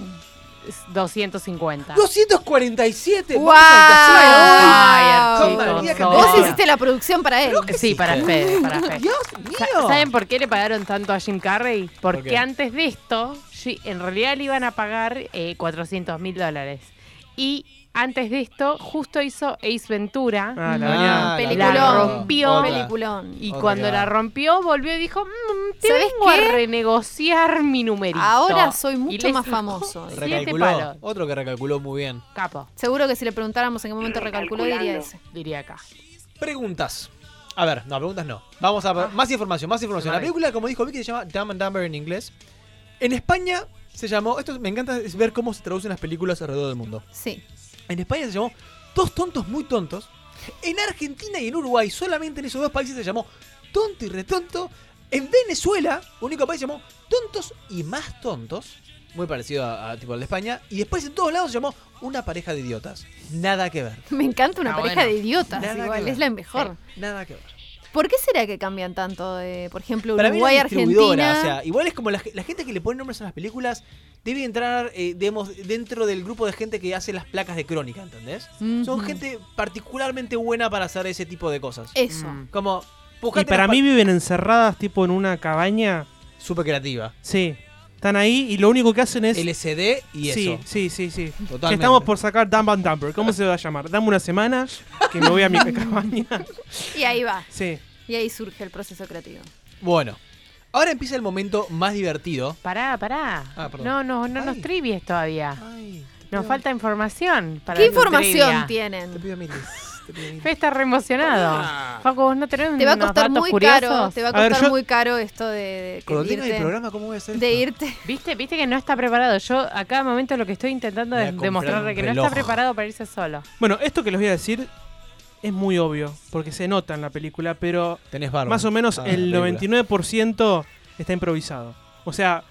250. 247. ¡Wow! Vamos al casino hoy. Ay, chicos, Vos hiciste la producción para él. Sí, para Fede, para Fede. Dios mío. ¿Saben por qué le pagaron tanto a Jim Carrey? Porque antes de esto, en realidad le iban a pagar eh, 400 mil dólares. Y antes de esto, justo hizo Ace Ventura. Ah, la Ah. Peliculón. La rompió. Otra. Peliculón. Y Otra cuando la rompió, volvió y dijo, mmm, te ¿Sabés vengo qué? a renegociar mi numerito. Ahora soy mucho más famoso. Recalculó. Otro que recalculó muy bien. Capo, Seguro que si le preguntáramos en qué momento recalculó, diría ese. diría acá. Preguntas. A ver, no, preguntas no. Vamos a ver. Más información, más información. La película, como dijo Vicky, se llama Dumb and Dumber en inglés. En España se llamó. Esto me encanta es ver cómo se traducen las películas alrededor del mundo. Sí. En España se llamó Dos tontos muy tontos. En Argentina y en Uruguay, solamente en esos dos países se llamó Tonto y Retonto. En Venezuela, único país se llamó Tontos y más tontos. Muy parecido a, a tipo al de España. Y después en todos lados se llamó Una pareja de idiotas. Nada que ver. Me encanta una Ah, pareja bueno. de idiotas, Nada que igual, ver. es la mejor. Nada que ver. ¿Por qué será que cambian tanto de, por ejemplo, Para mí Uruguay, Argentina? o sea, igual es como la, la gente que le pone nombres a las películas debe entrar, eh, digamos, dentro del grupo de gente que hace las placas de crónica, ¿entendés? Son gente particularmente buena para hacer ese tipo de cosas. Eso. Mm. Como, Y para mí viven encerradas tipo en una cabaña. súper creativa. Sí. Están ahí y lo único que hacen es... LCD y sí, eso. sí, sí, sí. Que estamos por sacar Dumb and Dumber. ¿Cómo se va a llamar? Dame una semana que me voy a mi cabaña. Y ahí va. Sí. Y ahí surge el proceso creativo. Bueno, ahora empieza el momento más divertido. Pará, pará. Ah, perdón. no, no, no nos trivies todavía. Ay, Nos pido- falta información. Para ¿Qué información trivia. Tienen? Te pido miles. Fe está re emocionado. Ah. Facu, ¿vos no tenés Te va a costar muy curiosos? caro, te va a A ver, costar yo- muy caro esto de, de que Cuando tenga el irte, programa, ¿cómo voy a hacer de esto? irte. ¿Viste? ¿Viste que no está preparado? Yo a cada momento lo que estoy intentando es demostrarle que no está preparado para irse solo. Bueno, esto que les voy a decir es muy obvio, porque se nota en la película, pero Tenés barba. más o menos Ah, el la película. 99% está improvisado. O sea,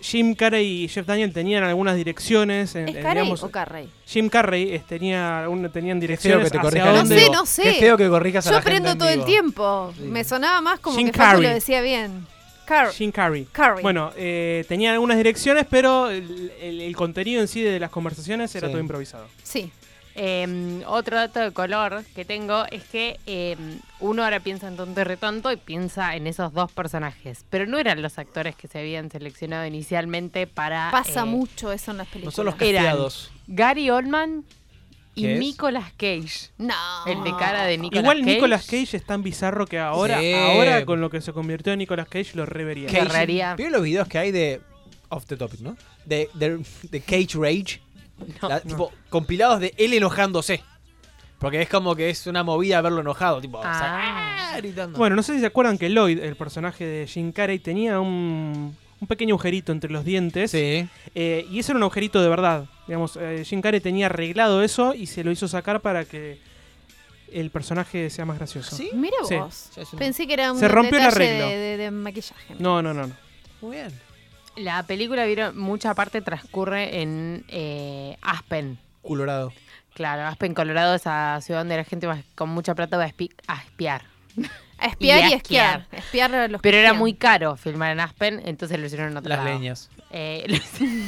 Jim Carrey y Jeff Daniel tenían algunas direcciones. En, ¿Es en, Carey digamos, o Carrey? Jim Carrey eh, tenía, un- tenían Qué feo direcciones que te hacia corrijas. No dónde- sé, no sé. Qué feo que corrijas a Yo la aprendo en todo el tiempo. Sí. Me sonaba más como Jim que lo Carrey. decía bien. Car Jim Carrey. Carrey. Bueno, eh, tenían algunas direcciones, pero el, el- el contenido en sí de las conversaciones era Sí. todo improvisado. Sí. Eh, otro dato de color que tengo es que eh, uno ahora piensa en tonto y retonto y piensa en esos dos personajes. Pero no eran los actores que se habían seleccionado inicialmente para. Pasa eh, mucho eso en las No películas. son los Eran-. Gary Oldman y. Nicolas Cage. No. El de cara de Nicolas Igual Cage. Nicolas Cage es tan bizarro que ahora, Sí. ahora con lo que se convirtió en Nicolas Cage lo revería. ¿Vieron los videos que hay de. Off the topic, ¿no? De, de, de Cage Rage. No, La- Tipo, compilados de él enojándose. Porque es como que es una movida verlo enojado. Tipo, o sea, Ah. ¡ah! gritando. Bueno, no sé si se acuerdan que Lloyd, el personaje de Jim Carrey, tenía un, un pequeño agujerito entre los dientes. Sí. Eh, y ese era un agujerito de verdad. Digamos, eh, Jim Carrey tenía arreglado eso y se lo hizo sacar para que el personaje sea más gracioso. ¿Sí? Mira vos. Pensé que era un Se rompió el arreglo. de, de- de maquillaje. No, no, no. no. Muy bien. La película, vieron, mucha parte transcurre en eh, Aspen. Colorado. Claro, Aspen, Colorado, esa ciudad donde la gente va- con mucha plata va a, espi- a espiar. A espiar Y y, a esquiar. Espiar a los Pero era muy caro filmar en Aspen, entonces lo hicieron en otro Las lado. leñas. Eh,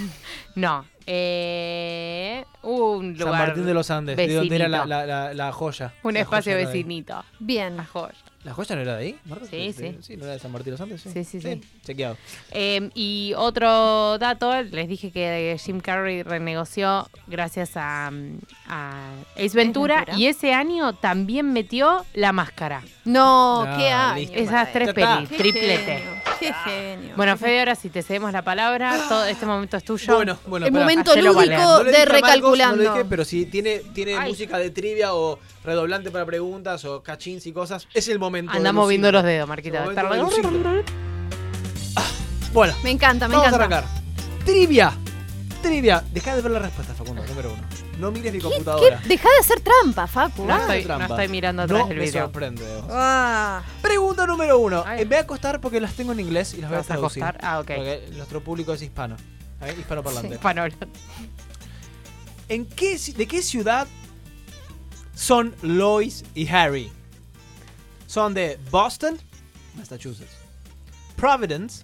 no. Eh, un San lugar. Martín de los Andes. De donde era la, vecinito. la, la, la joya. Un La espacio joya vecinito. Bien. La joya. ¿La joya no era de ahí? Marta? Sí, sí. Sí, no era de San Martín de los Andes. Sí, Sí, sí, sí. Chequeado. Eh, y otro dato, les dije que Jim Carrey renegoció gracias a, mm, a Ace Ventura, Ventura. y ese año también metió la máscara. No, No, qué año. Esas tres pelis, Qué triplete. genio, Qué genio. Bueno, Fede, ahora si te cedemos la palabra, todo este momento es tuyo. Bueno, bueno. el momento lúdico. No de a Marcos, recalculando. No lo dije, pero si tiene, tiene Ay. música de trivia o redoblante para preguntas o cachins y cosas, es el momento. Andamos lucir. moviendo los dedos, Marquita. momento. Está- Bueno, Me encanta, me vamos a encanta. arrancar. Trivia. Trivia. Deja de ver la respuesta, Facundo, número uno. No mires mi ¿Qué? computadora. Deja de hacer trampa, Facu. No Ah. estoy, no trampa. estoy mirando atrás No del me video. sorprende. vos. Ah. Pregunta número uno. Ay. Eh, me voy a acostar porque las tengo en inglés y las ¿Te voy a a traducir. acostar? Ah, ok. Porque nuestro público es hispano. ¿eh? Hispano parlante. Panolo. ¿En qué, ¿De qué ciudad son Lois y Harry? ¿Son de Boston, Massachusetts, Providence,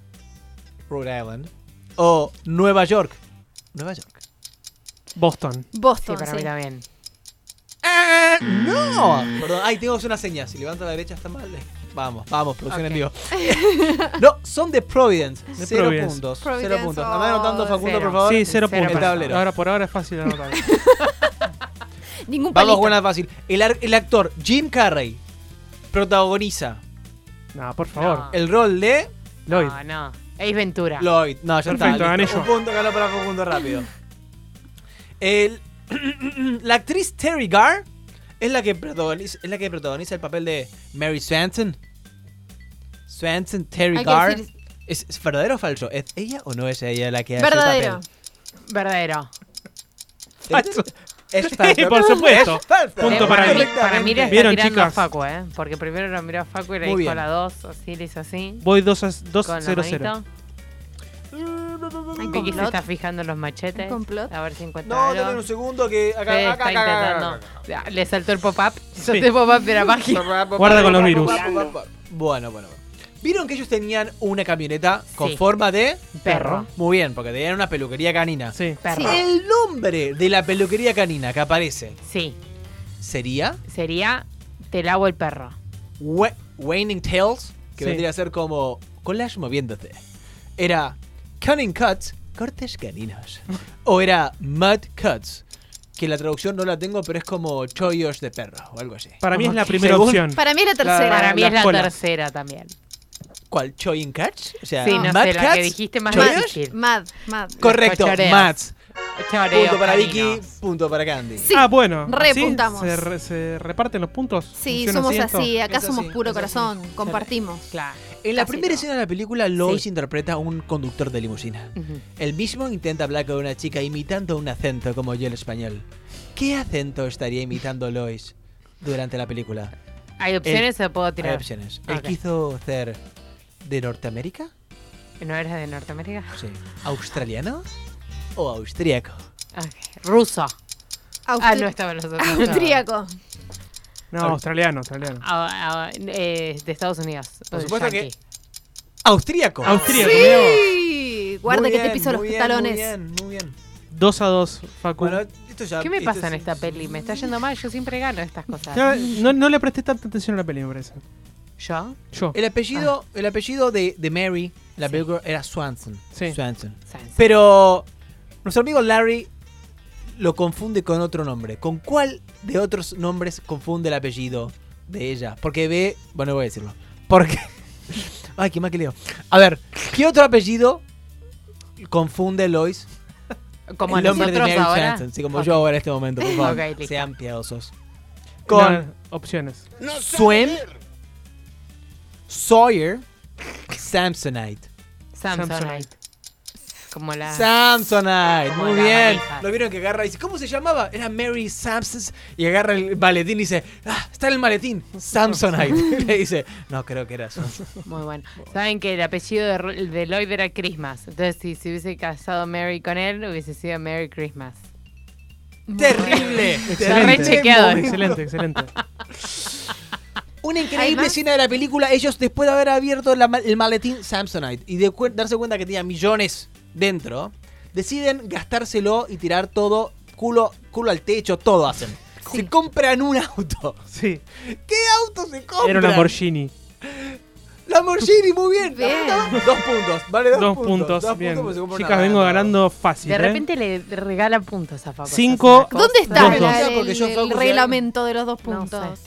Rhode Island o Nueva York? Nueva York. Boston. Sí, Boston, para sí. mí también. ¡Ah! ¡No! Perdón, ay, tengo que hacer una señal. Si levanto a la derecha está mal. eh. Vamos, vamos, producción en vivo. no, son de Providence. De cero Providence. puntos. Providence, Cero puntos. oh, Andá anotando, Facundo, cero. por favor. Sí, cero Cero puntos. El tablero. Ahora por ahora es fácil anotar. Ningún Vamos palito. con una fácil. El actor Jim Carrey protagoniza no, por favor. No. el rol de Lloyd. No, no. Ace Ventura. Lloyd. No, ya Perfecto, está. listo. Un punto ganó para Facundo rápido. El, la actriz Terry Garr es la que protagoniza, es la que protagoniza el papel de Mary Swanson. Swanson, Terry Garr. decir- ¿Es, es verdadero o falso? ¿Es ella o no es ella la que hace Verdadero. el Verdadero. Falso. Es falso. por supuesto. Es falso. Punto Eh, para para, mí. para mí le está ¿Vieron, tirando chicas? a Facu, ¿eh? Porque primero lo miró a Facu y le Muy dijo bien. la 2, así le hizo así. Voy 2 a Con 2 la 0 0. manito. Hay Vicky se está fijando en los machetes. ¿Un complot? A ver si encuentra No, algo. dame un segundo que acá, Fede acá, está acá, acá, intentando. acá, acá. Le saltó el pop-up. Sí. Saltó el pop-up de la página. Guarda con los virus. Bueno, bueno, bueno. ¿Vieron que ellos tenían una camioneta con Sí. forma de Perro. Muy bien, porque tenían una peluquería canina. Sí. Perro. El nombre de la peluquería canina que aparece Sí. sería Sería Te lavo el perro. We- Waning Tails, que Sí. vendría a ser como collage moviéndote. Era Cunning Cuts, cortes caninos. o era Mud Cuts, que la traducción no la tengo, pero es como chollos de perro o algo así. Para mí es la primera según- opción. Para mí es la tercera. Para mí las es la colas. tercera también. ¿Cuál? ¿Choyin Cuts? O sea, Sí, no Mud sé, la que Cuts, dijiste más difícil. Mad, mad. Correcto. Choreo, Punto para. Vicky, punto para Candy. Sí. ah, bueno. repuntamos. ¿sí? ¿Se, re- se reparten los puntos? Sí, ¿Funciona somos esto? así. Acá Es somos así, puro es así. corazón. Compartimos. Claro. En la Casi primera todo. escena de la película, Lois Sí. interpreta a un conductor de limusina. Ujú. El mismo intenta hablar con una chica imitando un acento como yo el español. ¿Qué acento estaría imitando Lois durante la película? ¿Hay opciones o puedo Hay tirar? opciones. ¿Él Ok. quiso ser de Norteamérica? ¿No eres de Norteamérica? Sí. ¿Australiano? ¿O austríaco? Ruso. Ah, Austri- no estaban los otros. Austríaco. No, australiano, australiano. Ah, ah, eh, de Estados Unidos. Por supuesto que- Yankee. ¡Austríaco! Austríaco, vos. Sí. Guarda Muy que te piso los bien, talones. Muy bien, muy bien. 2 a 2, Facu. Bueno, esto ya. ¿Qué me esto pasa en es- esta peli? Me está yendo mal, yo siempre gano estas cosas. No, no le presté tanta atención a la peli, me parece. ¿Yo? Yo. El apellido, el apellido de, de Mary en la Sí. película era Swanson. Sí. Swanson. Pero nuestro amigo Larry lo confunde con otro nombre. ¿Con cuál de otros nombres confunde el apellido de ella? Porque ve. Bueno, voy a decirlo. Porque. Ay, qué mal que leo. A ver, ¿qué otro apellido confunde Lois? Como el nombre de Mary ahora. Swanson. Sí, como yo ahora en este momento, por favor. Sean piadosos. Con No, opciones. Swim, Sawyer, Samsonite. Samsonite. como la... Samsonite, Como muy la bien. manija. Lo vieron que agarra y dice, ¿cómo se llamaba? Era Mary Sampson. Y agarra el maletín y dice, ah, está en el maletín. Samsonite. Le dice, no, creo que era eso. Muy bueno. Saben que el apellido de, de Lloyd era Christmas. Entonces, si se hubiese casado Mary con él, hubiese sido Merry Christmas. Terrible. Está. Excelente, excelente. Una increíble Además- escena de la película. Ellos, después de haber abierto la ma- el maletín Samsonite y de cu- darse cuenta que tenía millones dentro, deciden gastárselo y tirar todo culo, culo al techo. Todo hacen. Se compran un auto. Sí. ¿Qué auto se compran? Era una Lamborghini. Lamborghini, muy bien. Dos puntos. Vale, dos, Dos puntos. Dos bien. puntos Chicas, vengo ganando fácil. De ¿eh? repente le regalan puntos a Facu. Cinco. ¿Dónde está Dos, el, dos. el- Porque yo, el reglamento de los dos No puntos?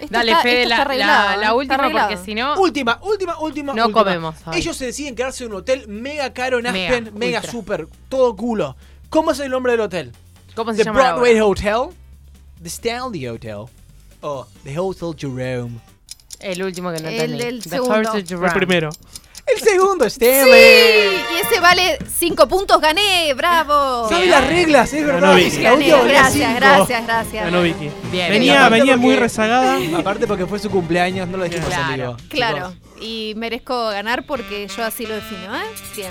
Esto Dale, está- Fede, esto la, la- la está última, porque si no... Última, última, última. No última. comemos hoy. Ellos se deciden quedarse en un hotel mega caro en Mega, Aspen, mega, ultra. super, todo culo. ¿Cómo es el nombre del hotel? ¿Cómo se The llama la Broadway? Hotel, The Stanley Hotel, o The Hotel Jerome. El último que no El entendí. del The segundo. Horse of El Jerome. primero. El segundo, Sí, Stanley. y ese vale 5 puntos, gané, bravo. ¿Sabes Bien. las reglas? Es verdad. Ganó Vicky. La Gané, gracias, cinco. gracias, gracias. Ganó Vicky. Bien, Venía, venía muy rezagada. Aparte porque fue su cumpleaños, no lo dijimos Claro. vivo. Claro, y merezco ganar porque yo así lo defino, ¿eh? Bien.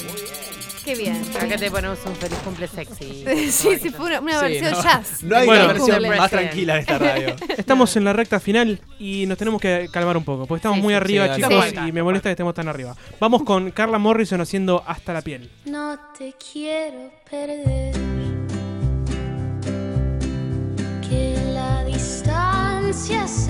Qué bien. Acá te ponemos un feliz cumple sexy. Sí, sí, fue una, una Sí, versión no, jazz. No hay Bueno. una versión Cumple. más tranquila de esta radio. Estamos en la recta final y nos tenemos que calmar un poco, porque estamos Sí, muy sí, arriba, sí, chicos, sí. y me molesta que estemos tan arriba. Vamos con Carla Morrison haciendo Hasta la piel. No te quiero perder. Que la distancia se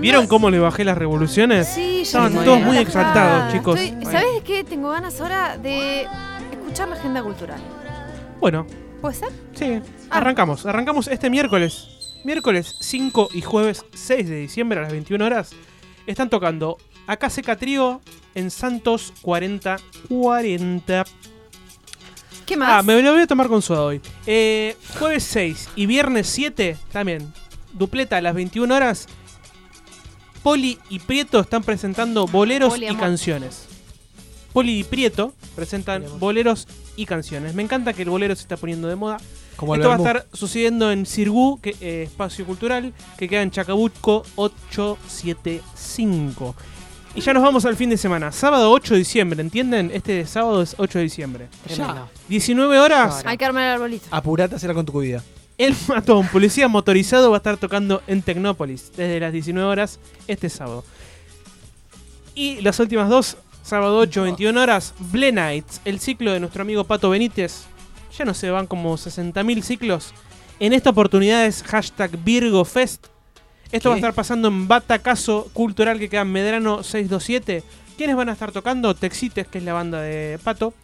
¿Vieron cómo le bajé las revoluciones? Sí, ya Estaban estoy todos muy exaltados, chicos. Estoy- ¿Sabes qué? Tengo ganas ahora de escuchar la agenda cultural. Bueno, ¿Puede ser? sí, Ah. arrancamos. Arrancamos este miércoles. Miércoles 5 y jueves 6 de diciembre a las 21 horas. Están tocando Acá Seca Trío en Santos 4040. ¿Qué más? Ah, me lo voy a tomar con soda hoy. Eh, jueves 6 y viernes 7 también. Dupleta a las 21 horas. Poli y Prieto están presentando boleros y canciones. Poli y Prieto presentan boleros y canciones. Me encanta que el bolero se está poniendo de moda. Como el Esto va a estar sucediendo en Sirgu, que, eh, espacio cultural, que queda en Chacabuco 875. Y ya nos vamos al fin de semana. Sábado 8 de diciembre, ¿entienden? Este sábado es 8 de diciembre. Tremendo. 19 horas. Hay que armar el arbolito. Apurate a hacerla con tu vida. El matón, policía motorizado, va a estar tocando en Tecnópolis desde las 19 horas este sábado. Y las últimas dos, sábado 8, 21 horas, Ble Nights, el ciclo de nuestro amigo Pato Benítez. Ya no se van como 60.000 ciclos. En esta oportunidad es hashtag Virgo Fest. Esto va a estar pasando en Batacaso Cultural que queda en Medrano 627. ¿Quiénes van a estar tocando? Texites, que es la banda de Pato.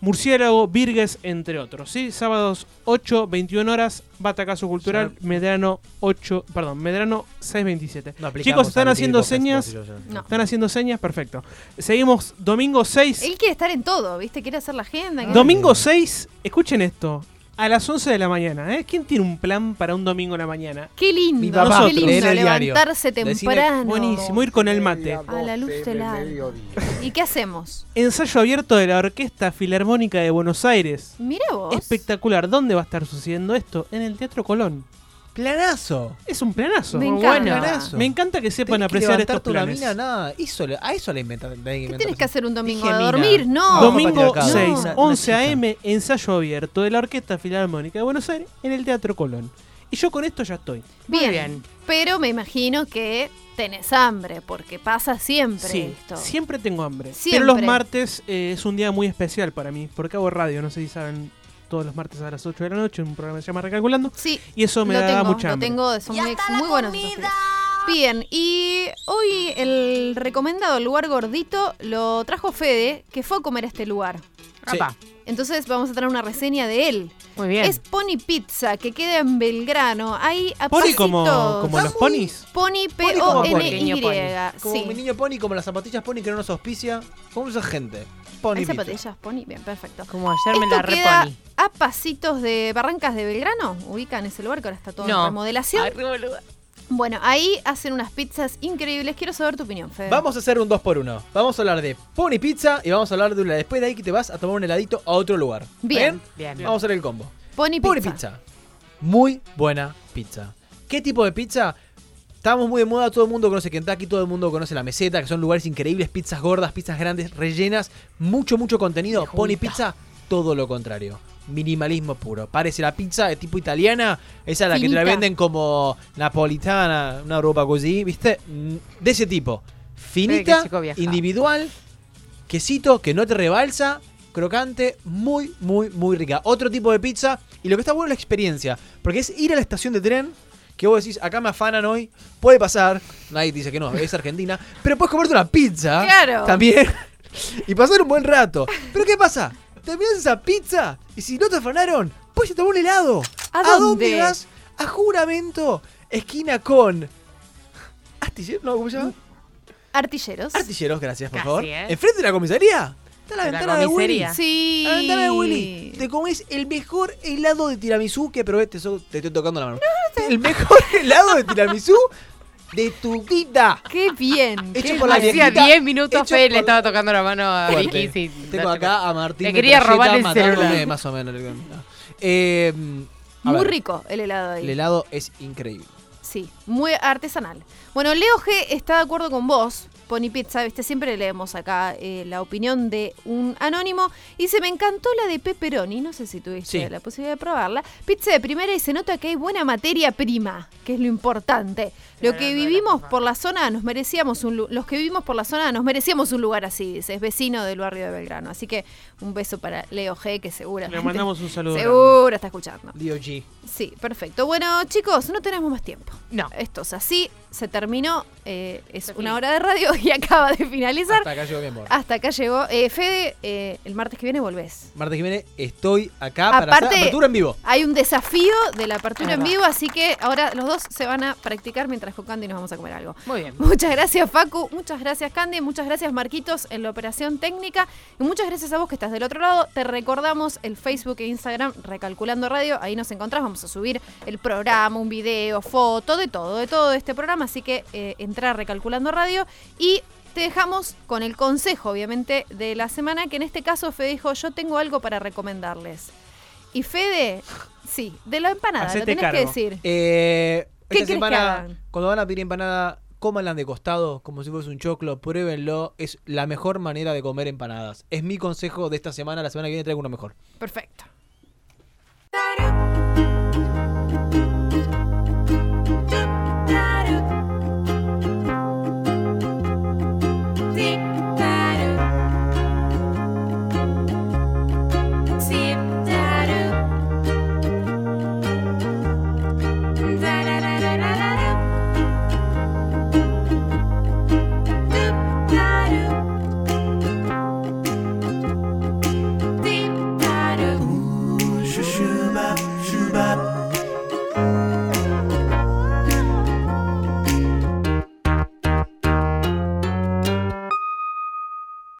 Murciélago, Virgues, entre otros. ¿sí? Sábados 8, 21 horas, Batacaso Cultural, Medrano 8, perdón, Medrano 627. No Chicos, ¿están haciendo señas? No. ¿Están haciendo señas? Perfecto. Seguimos domingo 6. Él quiere estar en todo, ¿viste? Quiere hacer la agenda. Domingo 6, escuchen esto. A las 11 de la mañana, ¿eh? ¿Quién tiene un plan para un domingo en la mañana? Qué lindo, Mi papá, qué lindo leer el diario. levantarse Decime, temprano. Buenísimo, ir con el mate. A la luz del alba. ¿Y qué hacemos? Ensayo abierto de la Orquesta Filarmónica de Buenos Aires. Mira vos. Espectacular. ¿Dónde va a estar sucediendo esto? En el Teatro Colón. Planazo. Es un planazo. Me encanta. bueno. Planazo. Me encanta que sepan Tenés que apreciar estos levantarte una planes. mina, nada. Eso le- a eso le inventan. ¿Qué tienes que hacer un domingo? Dije ¿A dormir? No. Domingo patriarcado. 6, Una- una 11 chica. am, ensayo abierto de la Orquesta Filarmónica de Buenos Aires en el Teatro Colón. Y yo con esto ya estoy. Muy Bien. bien. Pero me imagino que tenés hambre, porque pasa siempre Sí, esto. siempre tengo hambre. Siempre. Pero los martes eh, es un día muy especial para mí, porque hago radio, no sé si saben, todos los martes a las 8 de la noche, un programa que se llama Recalculando, Sí, y eso me lo da tengo, mucha lo hambre. tengo, son muy, muy buenos. Bien, y hoy el recomendado lugar gordito lo trajo Fede, que fue a comer a este lugar. Sí. Apa, Entonces vamos a tener una reseña de él. Muy bien. Es Pony Pizza, que queda en Belgrano. Ahí a Pony como, como los ponis. Pony Pony como Sí. mi niño pony, como las zapatillas pony que no nos auspicia. Como esa gente. Pony ¿Hay pizza. zapatillas Pony? Bien, perfecto. Como ayer me Esto la queda reponi. a pasitos de Barrancas de Belgrano. Ubican ese lugar que ahora está todo en No. remodelación. Ay, re boluda. Bueno, ahí hacen unas pizzas increíbles. Quiero saber tu opinión, Fede. Vamos a hacer un 2 por 1 Vamos a hablar de Pony Pizza y vamos a hablar de una. Después de ahí que te vas a tomar un heladito a otro lugar. Bien. Bien. Vamos a hacer el combo. Pony Pizza. Pony Pizza. Muy buena pizza. ¿Qué tipo de pizza? Estamos muy de moda, todo el mundo conoce Kentucky, todo el mundo conoce la meseta, que son lugares increíbles, pizzas gordas, pizzas grandes, rellenas, mucho, mucho contenido. Pony Pizza, todo lo contrario. Minimalismo puro. Parece la pizza de tipo italiana, esa es la que te la venden como napolitana, una ropa así, ¿viste? Mm, De ese tipo. Finita, viajado. individual, quesito que no te rebalsa, crocante, muy, muy, muy rica. Otro tipo de pizza. Y lo que está bueno es la experiencia. Porque es ir a la estación de tren. Que vos decís, acá me afanan hoy. Puede pasar. Nadie dice que no, es Argentina. Pero puedes comerte una pizza. Claro. También. Y pasar un buen rato. Pero ¿qué pasa? Terminas esa pizza. Y si no te afanaron, puedes tomar un helado. ¿A dónde dónde? vas? A Juramento. Esquina con. Astillero, no, ¿cómo se llama? Artilleros. Artilleros, gracias, por Casi, favor. ¿eh? Enfrente de la comisaría. Está la De la ventana de Willy. comisaría. sí. La ventana de Willy. Te comes el mejor helado de tiramisú que probé. Te, so- te estoy tocando la mano. El mejor helado de tiramisú de tu vida. Qué bien. Hecho qué por la. Hacía viejita, 10 minutos por le estaba tocando la mano a. Vicky. sí, Tengo no acá a Martín Le quería robar el celular. más o menos. Eh, Muy ver, rico el helado ahí. El helado es increíble. Sí, muy artesanal. Bueno, Leo G está de acuerdo con vos. Pony Pizza, viste, siempre leemos acá eh, la opinión de un anónimo. Y se me encantó la de pepperoni, no sé si tuviste Sí. la posibilidad de probarla. Pizza de primera y se nota que hay buena materia prima, que es lo importante. Lo que vivimos por la zona nos merecíamos un los que vivimos por la zona nos merecíamos un lugar así, dice, es vecino del barrio de Belgrano. Así que un beso para Leo G, que seguramente Le mandamos un saludo. grande. seguro está escuchando. DOG. Sí, perfecto. Bueno, chicos, no tenemos más tiempo. No. Esto es así, se terminó. Eh, es una hora de radio y acaba de finalizar. Hasta acá llegó mi amor. Hasta acá llegó. Eh, Fede, eh, el martes que viene volvés. Martes que viene estoy acá para hacer Aparte- apertura en vivo. Hay un desafío de la apertura en vivo, así que ahora los dos se van a practicar mientras con Candy nos vamos a comer algo. Muy bien. Muchas gracias Facu, muchas gracias Candy, muchas gracias Marquitos en la operación técnica y muchas gracias a vos que estás del otro lado. Te recordamos el Facebook e Instagram Recalculando Radio, ahí nos encontrás, vamos a subir el programa, un video, foto, de todo, de todo de este programa, así que eh, entra a Recalculando Radio y te dejamos con el consejo, obviamente, de la semana, que en este caso Fede dijo, yo tengo algo para recomendarles. Y Fede, sí, de la empanada, lo Hacete tenés que decir. Eh, ¿Qué esta que semana, hagan? cuando van a pedir empanada, cómanla de costado, como si fuese un choclo, pruébenlo. Es la mejor manera de comer empanadas. Es mi consejo de esta semana. La semana que viene traigo uno mejor. Perfecto.